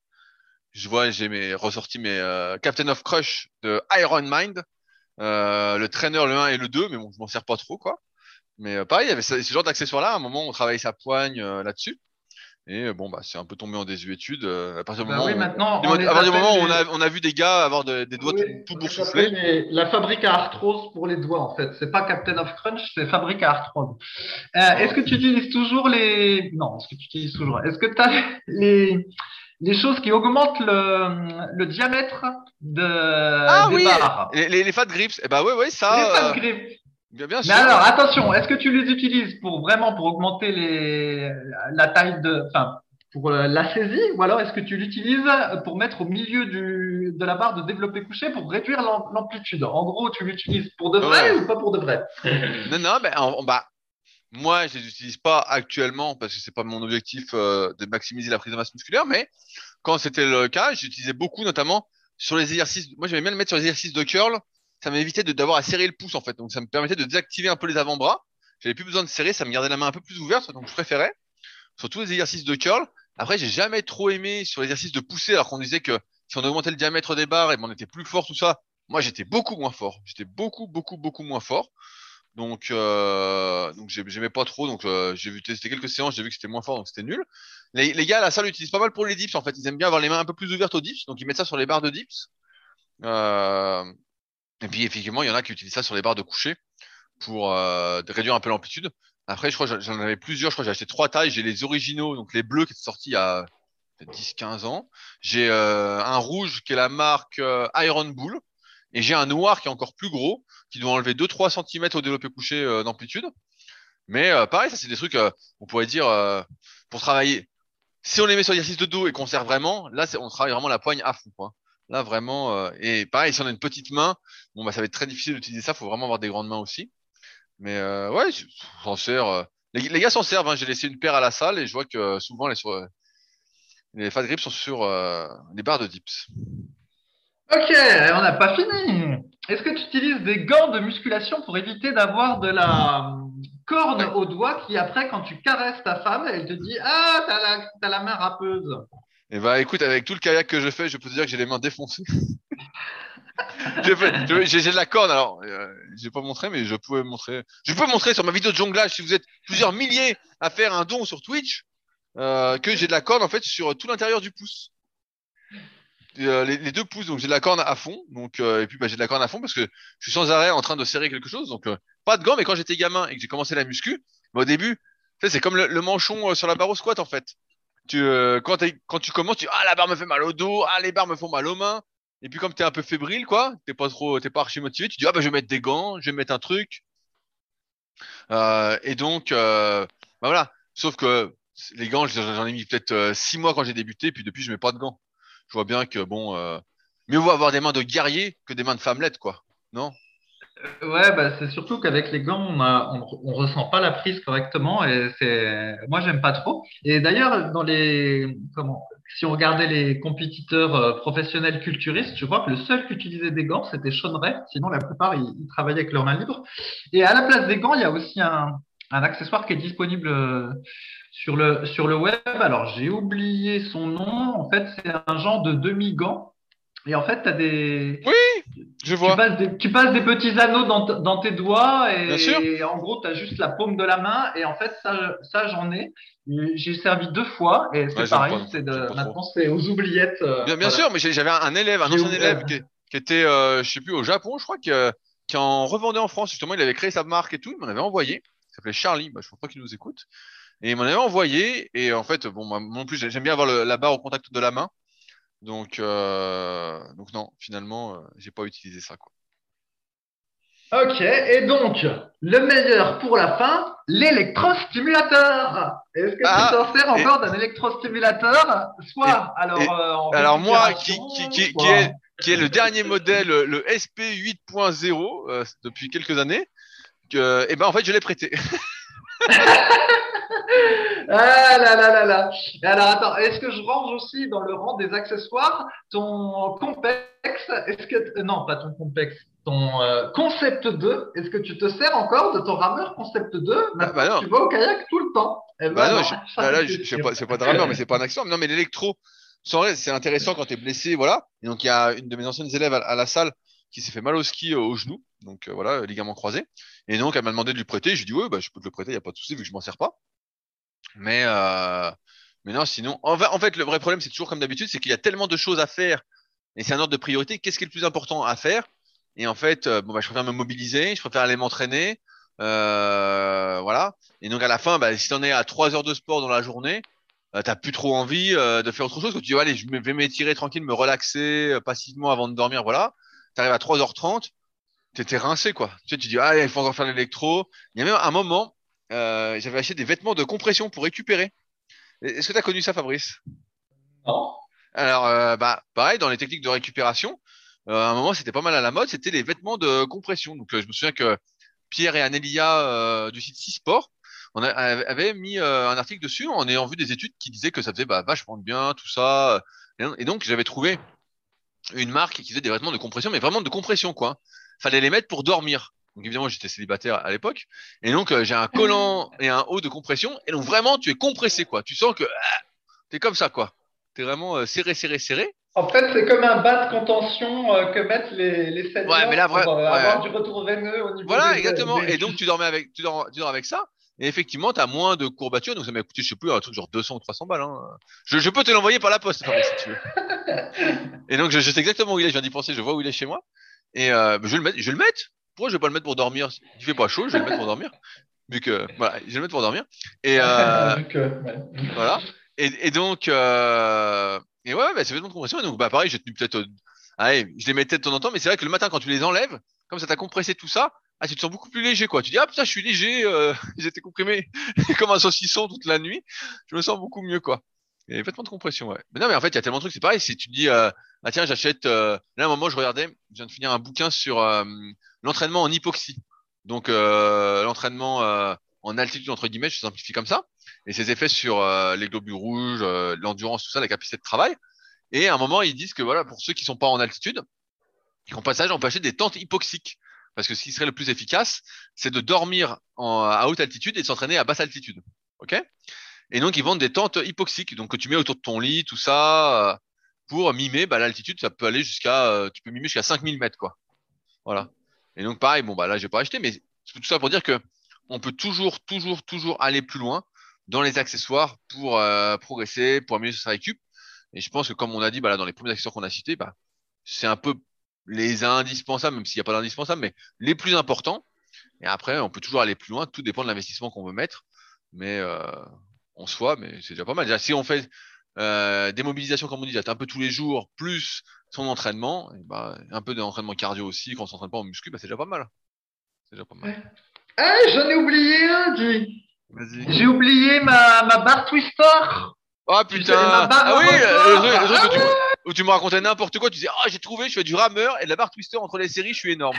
Je vois, j'ai mes ressorti mes euh, Captain of Crush de Iron Mind, euh, le trainer le 1 et le 2, mais bon, je m'en sers pas trop quoi. Mais euh, pareil, il y avait ce, ce genre d'accessoires là. À un moment, on travaillait sa poigne euh, là-dessus. Et euh, bon, bah, c'est un peu tombé en désuétude. euh, à partir du moment oui, où, maintenant, on à partir du moment où on a, on a vu des gars avoir de- des doigts Oui, tout, tout boursouflés. les- La fabrique à arthrose pour les doigts, en fait. C'est pas Captain of Crunch, c'est fabrique à arthrose. Euh, est-ce que tu utilises toujours les. Non, est-ce que tu utilises toujours? Est-ce que tu as les, les choses qui augmentent le, le diamètre de, Ah des oui, barres les, les, les fat grips. Eh bah ouais, ouais, ça. Les fat euh, grips. bien, bien Mais sûr. alors, attention, est-ce que tu les utilises pour vraiment pour augmenter les, la taille de, enfin, pour euh, la saisie, ou alors est-ce que tu l'utilises pour mettre au milieu du, de la barre de développé couché pour réduire l'am- l'amplitude? En gros, tu l'utilises pour de vrai Ouais. ou pas pour de vrai? Non, non, ben, en- bah, moi, je les utilise pas actuellement parce que c'est pas mon objectif euh, de maximiser la prise de masse musculaire, mais quand c'était le cas, j'utilisais beaucoup, notamment sur les exercices. Moi, j'aimais bien le mettre sur les exercices de curl. Ça m'évitait d'avoir à serrer le pouce en fait, donc ça me permettait de désactiver un peu les avant-bras. J'avais plus besoin de serrer, ça me gardait la main un peu plus ouverte, donc je préférais. Sur tous les exercices de curl. Après, j'ai jamais trop aimé sur l'exercice de pousser, alors qu'on disait que si on augmentait le diamètre des barres, et ben, on était plus fort, tout ça. Moi, j'étais beaucoup moins fort. J'étais beaucoup, beaucoup, beaucoup moins fort. Donc, euh, donc j'ai- j'aimais pas trop. Donc, euh, j'ai vu tester quelques séances, j'ai vu que c'était moins fort, donc c'était nul. Les, gars à la salle l'utilisent pas mal pour les dips. En fait, ils aiment bien avoir les mains un peu plus ouvertes aux dips, donc ils mettent ça sur les barres de dips. Euh, et puis, effectivement, il y en a qui utilisent ça sur les barres de coucher pour réduire un peu l'amplitude. Après, je crois j'en avais plusieurs. Je crois j'ai acheté trois tailles. J'ai les originaux, donc les bleus qui étaient sortis il y a 10-15 ans. J'ai un rouge qui est la marque Iron Bull. Et j'ai un noir qui est encore plus gros, qui doit enlever 2-3 cm au développé couché euh, d'amplitude. Mais euh, pareil, ça c'est des trucs, euh, on pourrait dire, pour travailler. Si on les met sur l'exercice de dos et qu'on serre vraiment, là on travaille vraiment la poigne à fond. Là vraiment, et pareil, si on a une petite main, bon bah ça va être très difficile d'utiliser ça, faut vraiment avoir des grandes mains aussi. Mais ouais, euh, Les, gars s'en servent, hein. j'ai laissé une paire à la salle et je vois que souvent les, sur, fat grips sont sur les barres de dips. Ok, on n'a pas fini. est-ce que tu utilises des gants de musculation pour éviter d'avoir de la corne au doigt qui, après, quand tu caresses ta femme, elle te dit Ah, t'as la, as la main râpeuse eh bah écoute, avec tout le kayak que je fais, je peux te dire que j'ai les mains défoncées. *laughs* j'ai de la corne, alors euh, j'ai pas montré, mais je peux montrer. Je peux montrer sur ma vidéo de jonglage si vous êtes plusieurs milliers à faire un don sur Twitch euh, que j'ai de la corne en fait sur tout l'intérieur du pouce. Euh, les, deux pouces, donc j'ai de la corne à fond, donc euh, et puis bah, j'ai de la corne à fond parce que je suis sans arrêt en train de serrer quelque chose, donc euh, pas de gants. Mais quand j'étais gamin et que j'ai commencé la muscu, bah, au début, c'est comme le, manchon sur la barre au squat en fait. Tu, quand, tu commences, tu ah la barre me fait mal au dos, ah les barres me font mal aux mains. Et puis comme t'es un peu fébrile quoi, t'es pas trop, t'es pas archi motivé, tu dis ah bah je vais mettre des gants, je vais mettre un truc. et donc bah voilà. Sauf que les gants, j'en ai mis peut-être six mois quand j'ai débuté, puis depuis je mets pas de gants je vois bien que bon, euh, mieux vaut avoir des mains de guerrier que des mains de femmelette, quoi. Non? Ouais, bah, c'est surtout qu'avec les gants, on, on, ressent pas la prise correctement et c'est, moi, j'aime pas trop. Et d'ailleurs, dans les, si on regardait les compétiteurs euh, professionnels culturistes, je crois que le seul qui utilisait des gants, c'était Sean Ray. Sinon, la plupart, ils, ils, travaillaient avec leurs mains libres. Et à la place des gants, il y a aussi un, un accessoire qui est disponible euh, sur le, sur le web. Alors, j'ai oublié son nom. En fait, c'est un genre de demi-gant. Et en fait, tu as des. Oui, je vois. Tu passes des, tu passes des petits anneaux dans, dans tes doigts et, en gros, tu as juste la paume de la main. Et en fait, ça, ça j'en ai. J'ai servi deux fois et c'est pareil. C'est de, maintenant, c'est aux oubliettes. Euh, bien, bien sûr, mais j'avais un élève, un ancien élève qui, qui était, euh, je sais plus, au Japon, je crois, qui, qui en revendait en France. Justement, il avait créé sa marque et tout. Il m'en avait envoyé il s'appelait Charlie, bah, je pense pas qu'il nous écoute. Et il m'en avait envoyé, et en fait, bon, moi non plus, j'aime bien avoir la barre au contact de la main. Donc, euh, donc non, finalement, euh, j'ai pas utilisé ça. Quoi. Ok, et donc, le meilleur pour la fin, l'électrostimulateur. Est-ce que tu ah, t'en sers encore d'un électrostimulateur? Soit, alors, euh, alors moi, qui, qui, qui, qui, est, qui est le dernier modèle, le SP 8.0 depuis quelques années, et eh ben en fait je l'ai prêté. *laughs* ah là là là là. Alors attends, est-ce que je range aussi dans le rang des accessoires ton complexe? Est-ce que non, pas ton complexe, ton euh, concept 2 Est-ce que tu te sers encore de ton rameur concept 2 ah, bah Tu vas au kayak tout le temps. Eh ben bah non, je, bah là, je, pas, c'est pas de rameur, mais c'est pas un accessoire. Non, mais l'électro, c'est intéressant quand tu es blessé, voilà. Et donc il y a une de mes anciennes élèves à la salle qui s'est fait mal au ski euh, au genou, donc euh, voilà, ligament croisé. Et donc elle m'a demandé de lui prêter. J'ai dit ouais, bah, je peux te le prêter, il y a pas de souci vu que je m'en sers pas. Mais euh, mais non, sinon, en fait, le vrai problème, c'est toujours comme d'habitude, c'est qu'il y a tellement de choses à faire et c'est un ordre de priorité. Qu'est-ce qui est le plus important à faire? Et en fait, bon, bah, je préfère me mobiliser, je préfère aller m'entraîner, voilà. Et donc à la fin, bah, si t'en es à trois heures de sport dans la journée, euh, t'as plus trop envie de faire autre chose. Que tu dis allez, je vais m'étirer tranquille, me relaxer passivement avant de dormir, voilà t'arrives à 3h30, t'étais rincé, quoi. Tu sais, tu dis, ah, il faut encore faire l'électro. Il y a même un moment, euh, j'avais acheté des vêtements de compression pour récupérer. Est-ce que tu as connu ça, Fabrice? Non. Alors, euh, bah, pareil, dans les techniques de récupération, euh, à un moment, c'était pas mal à la mode, c'était les vêtements de compression. Donc, je me souviens que Pierre et Anélia du site 6 Sport on avait mis un article dessus en ayant vu des études qui disaient que ça faisait bah, vachement bien, tout ça. Et donc, j'avais trouvé une marque qui faisait des vêtements de compression, mais vraiment de compression, quoi. Fallait les mettre pour dormir. Donc évidemment, j'étais célibataire à l'époque. Et donc, euh, j'ai un collant et un haut de compression. Et donc, vraiment, tu es compressé, quoi. Tu sens que ah, tu es comme ça, quoi. Tu es vraiment euh, serré, serré, serré. En fait, c'est comme un bas de contention euh, que mettent les, les seniors ouais, mais là, pour avoir du retour veineux au niveau Voilà, exactement. Et donc, tu dormais avec, tu dors, tu dors avec ça? Et effectivement, tu as moins de courbatures, donc ça m'a coûté, je sais plus, un truc genre 200 ou 300 balles. Hein. Je, je, peux te l'envoyer par la poste, si tu veux. *laughs* et donc, je, sais exactement où il est, je viens d'y penser, je vois où il est chez moi. Et euh, je vais le mettre, je vais le mettre. Pourquoi je vais pas le mettre pour dormir? Il fait pas chaud, je vais le mettre pour dormir. Vu que, voilà, je vais le mettre pour dormir. Et euh, *laughs* voilà. Et, et donc, euh, et ouais, bah, c'est de compression. Et donc, bah, pareil, j'ai tenu peut-être, euh, allez, je les mettais de temps en temps, mais c'est vrai que le matin, quand tu les enlèves, comme ça t'a compressé tout ça, ah, tu te sens beaucoup plus léger, quoi. Tu dis, ah putain, je suis léger, euh, *laughs* j'étais comprimé *laughs* comme un saucisson toute la nuit. Je me sens beaucoup mieux, quoi. A vêtements de compression, ouais. Mais non, mais en fait, il y a tellement de trucs. C'est pareil, si tu dis, euh, ah tiens, j'achète. Euh... Là, à un moment, je regardais, je viens de finir un bouquin sur euh, l'entraînement en hypoxie. Donc, euh, l'entraînement en altitude, entre guillemets, je simplifie comme ça. Et ses effets sur les globules rouges, l'endurance, tout ça, la capacité de travail. Et à un moment, ils disent que voilà, pour ceux qui sont pas en altitude, En passage, on peut acheter des tentes hypoxiques. Parce que ce qui serait le plus efficace, c'est de dormir à haute altitude et de s'entraîner à basse altitude. OK? Et donc, ils vendent des tentes hypoxiques, donc que tu mets autour de ton lit, tout ça, euh, pour mimer bah, l'altitude. Ça peut aller jusqu'à, euh, tu peux mimer jusqu'à 5000 mètres, quoi. Voilà. Et donc, pareil, bon, bah là, j'ai pas acheté, mais tout ça pour dire que on peut toujours, toujours, toujours aller plus loin dans les accessoires pour euh, progresser, pour améliorer sa récup. Et je pense que, comme on a dit, bah, là, dans les premiers accessoires qu'on a cités, bah, c'est un peu les indispensables, même s'il n'y a pas d'indispensables, mais les plus importants. Et après, on peut toujours aller plus loin. Tout dépend de l'investissement qu'on veut mettre. Mais euh, en soi, mais c'est déjà pas mal. Déjà, si on fait euh, des mobilisations, comme on dit, un peu tous les jours, plus son entraînement, et bah, un peu d'entraînement cardio aussi, quand on s'entraîne pas en muscu, bah, c'est déjà pas mal. C'est déjà pas mal. Eh, j'en ai oublié un, J'ai oublié ma, ma barre twister. Oh putain Ah oui, le, truc, où tu me racontais n'importe quoi, tu disais Ah, j'ai trouvé, je fais du rameur et de la barre twister entre les séries, je suis énorme.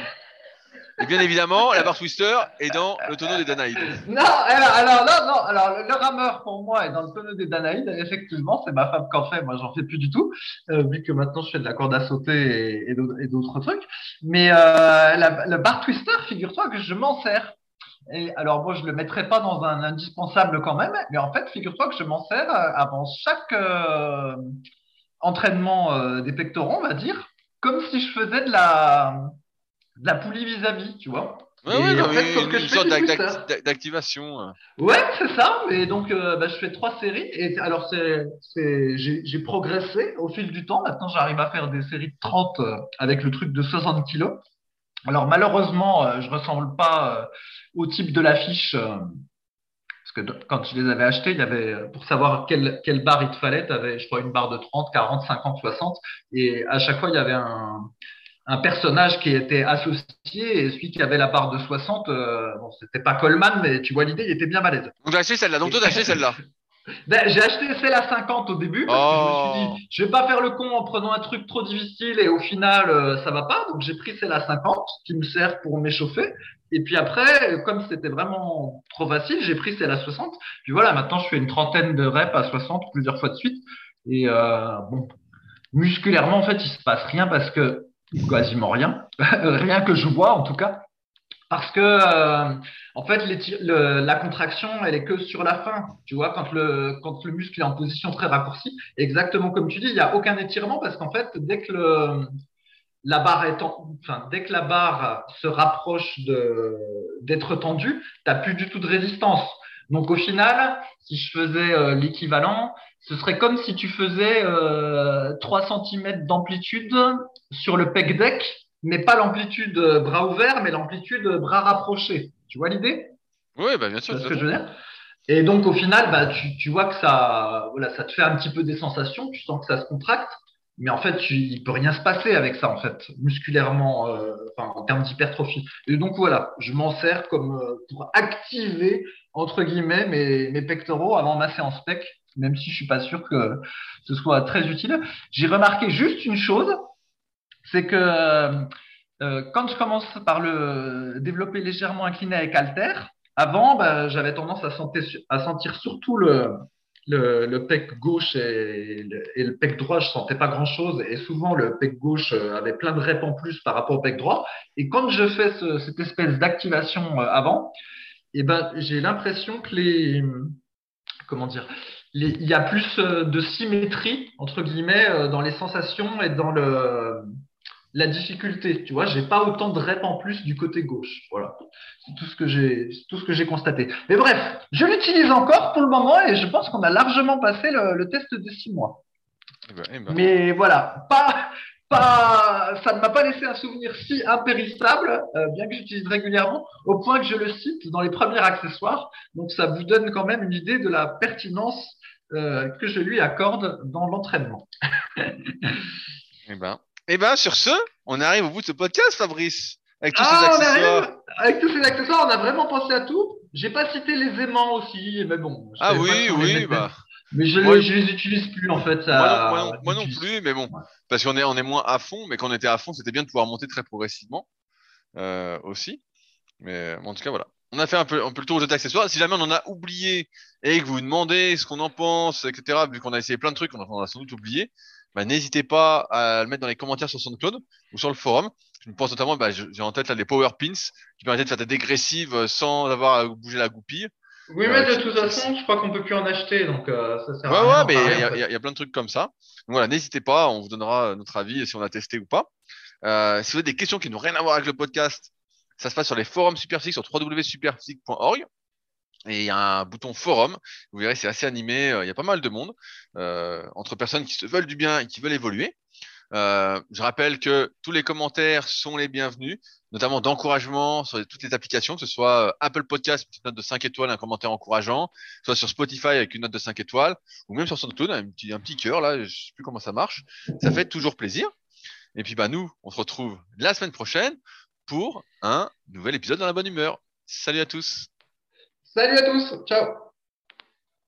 Et bien évidemment, la barre twister est dans le tonneau des Danaïdes. Non, alors, non, non, alors le, rameur pour moi est dans le tonneau des Danaïdes. Effectivement, c'est ma femme qui en fait. Moi, j'en fais plus du tout, euh, vu que maintenant je fais de la corde à sauter et, d'autres trucs. Mais euh, la, barre twister, figure-toi que je m'en sers. Et alors, moi, je le mettrai pas dans un indispensable quand même, mais en fait, figure-toi que je m'en sers euh, avant chaque euh, entraînement euh, des pectoraux, on va dire, comme si je faisais de la, de la poulie vis-à-vis, tu vois. Ouais, ouais, en fait, une, une sorte d'activation. Ouais, c'est ça. Et donc, bah, je fais trois séries. Et alors, c'est, j'ai progressé au fil du temps. Maintenant, j'arrive à faire des séries de 30 avec le truc de 60 kilos. Alors malheureusement, euh, je ressemble pas euh, au type de l'affiche euh, parce que quand je les avais achetés, il y avait pour savoir quelle, quelle barre il te fallait, tu avais je crois une barre de 30, 40, 50, 60 et à chaque fois il y avait un, un personnage qui était associé et celui qui avait la barre de 60, bon, c'était pas Coleman, mais tu vois l'idée, il était bien balèze. Donc, acheté celle-là. Donc, toi, t'as acheté celle-là. *laughs* Ben, j'ai acheté celle à 50 au début parce que je me suis dit, oh. je vais pas faire le con en prenant un truc trop difficile et au final, euh, ça va pas. Donc, j'ai pris celle à 50 qui me sert pour m'échauffer. Et puis après, comme c'était vraiment trop facile, j'ai pris celle à 60. Puis voilà, maintenant, je fais une trentaine de reps à 60 plusieurs fois de suite. Et euh, bon, musculairement, en fait, il se passe rien parce que quasiment rien, *laughs* rien que je vois en tout cas. Parce que, euh, en fait, la contraction, elle est que sur la fin. Tu vois, quand le, quand le muscle est en position très raccourcie, exactement comme tu dis, il n'y a aucun étirement parce qu'en fait, dès que le, la barre est enfin, dès que la barre se rapproche d'être tendue, tu n'as plus du tout de résistance. Donc, au final, si je faisais euh, l'équivalent, ce serait comme si tu faisais euh, 3 cm d'amplitude sur le pec deck mais pas l'amplitude euh, bras ouvert, mais l'amplitude euh, bras rapproché. Tu vois l'idée? Oui, bah bien sûr. C'est ce que je veux dire? Et donc au final, bah, tu, tu, vois que ça, voilà, ça te fait un petit peu des sensations, tu sens que ça se contracte, mais en fait, tu, il peut rien se passer avec ça en fait, musculairement, euh, enfin, en termes d'hypertrophie. Et donc voilà, je m'en sers comme euh, pour activer entre guillemets mes, mes pectoraux avant ma séance pec, même si je suis pas sûr que ce soit très utile. J'ai remarqué juste une chose, c'est que euh, quand je commence par le développer légèrement incliné avec halter, avant, bah, j'avais tendance à sentir, à sentir surtout le, le, le, pec gauche et le, pec droit, je sentais pas grand chose. Et souvent, le pec gauche euh, avait plein de reps en plus par rapport au pec droit. Et quand je fais ce, cette espèce d'activation euh, avant, eh ben, j'ai l'impression que les, comment dire, il y a plus de symétrie, entre guillemets, dans les sensations et dans le, la difficulté. Tu vois, j'ai pas autant de reps en plus du côté gauche. Voilà. C'est tout ce que j'ai, tout ce que j'ai constaté. Mais bref, je l'utilise encore pour le moment et je pense qu'on a largement passé le, test de six mois. Eh ben, eh ben. Mais voilà, pas, pas, ça ne m'a pas laissé un souvenir si impérissable, euh, bien que j'utilise régulièrement, au point que je le cite dans les premiers accessoires. Donc ça vous donne quand même une idée de la pertinence euh, que je lui accorde dans l'entraînement. *laughs* eh ben, et eh bien, sur ce, on arrive au bout de ce podcast, Fabrice. Avec tous ces ah, accessoires. avec tous ces accessoires, on a vraiment pensé à tout. J'ai pas cité les aimants aussi, mais bon. Ah oui, oui, bah. Mais je, ne les utilise plus en fait. moi, non, plus, mais bon, parce qu'on est, on est moins à fond, mais quand on était à fond, c'était bien de pouvoir monter très progressivement euh, aussi. Mais en tout cas, voilà. On a fait un peu, un peu le tour des accessoires. Si jamais on en a oublié et que vous vous demandez ce qu'on en pense, etc., vu qu'on a essayé plein de trucs, on en a sans doute oublié, bah, n'hésitez pas à le mettre dans les commentaires sur SoundCloud ou sur le forum. Je me pense notamment, bah, j'ai en tête là, les Power Pins qui permettent de faire des dégressives sans avoir à bouger la goupille. Oui, mais de toute façon, je crois qu'on peut plus en acheter, donc ça sert ouais, à rien. Ouais, mais il y, y, a plein de trucs comme ça. Donc voilà, n'hésitez pas, on vous donnera notre avis si on a testé ou pas. Euh, si vous avez des questions qui n'ont rien à voir avec le podcast, ça se passe sur les forums Superphysique sur www.superphysique.org. Et il y a un bouton forum. Vous verrez, c'est assez animé. Il y a pas mal de monde euh, entre personnes qui se veulent du bien et qui veulent évoluer. Euh, je rappelle que tous les commentaires sont les bienvenus, notamment d'encouragement sur toutes les applications, que ce soit Apple Podcast, une note de 5 étoiles, un commentaire encourageant, soit sur Spotify avec une note de 5 étoiles, ou même sur SoundCloud, un petit, un petit cœur, là, je sais plus comment ça marche. Ça fait toujours plaisir. Et puis, bah, nous, on se retrouve la semaine prochaine pour un nouvel épisode dans la bonne humeur. Salut à tous. Salut à tous. Ciao.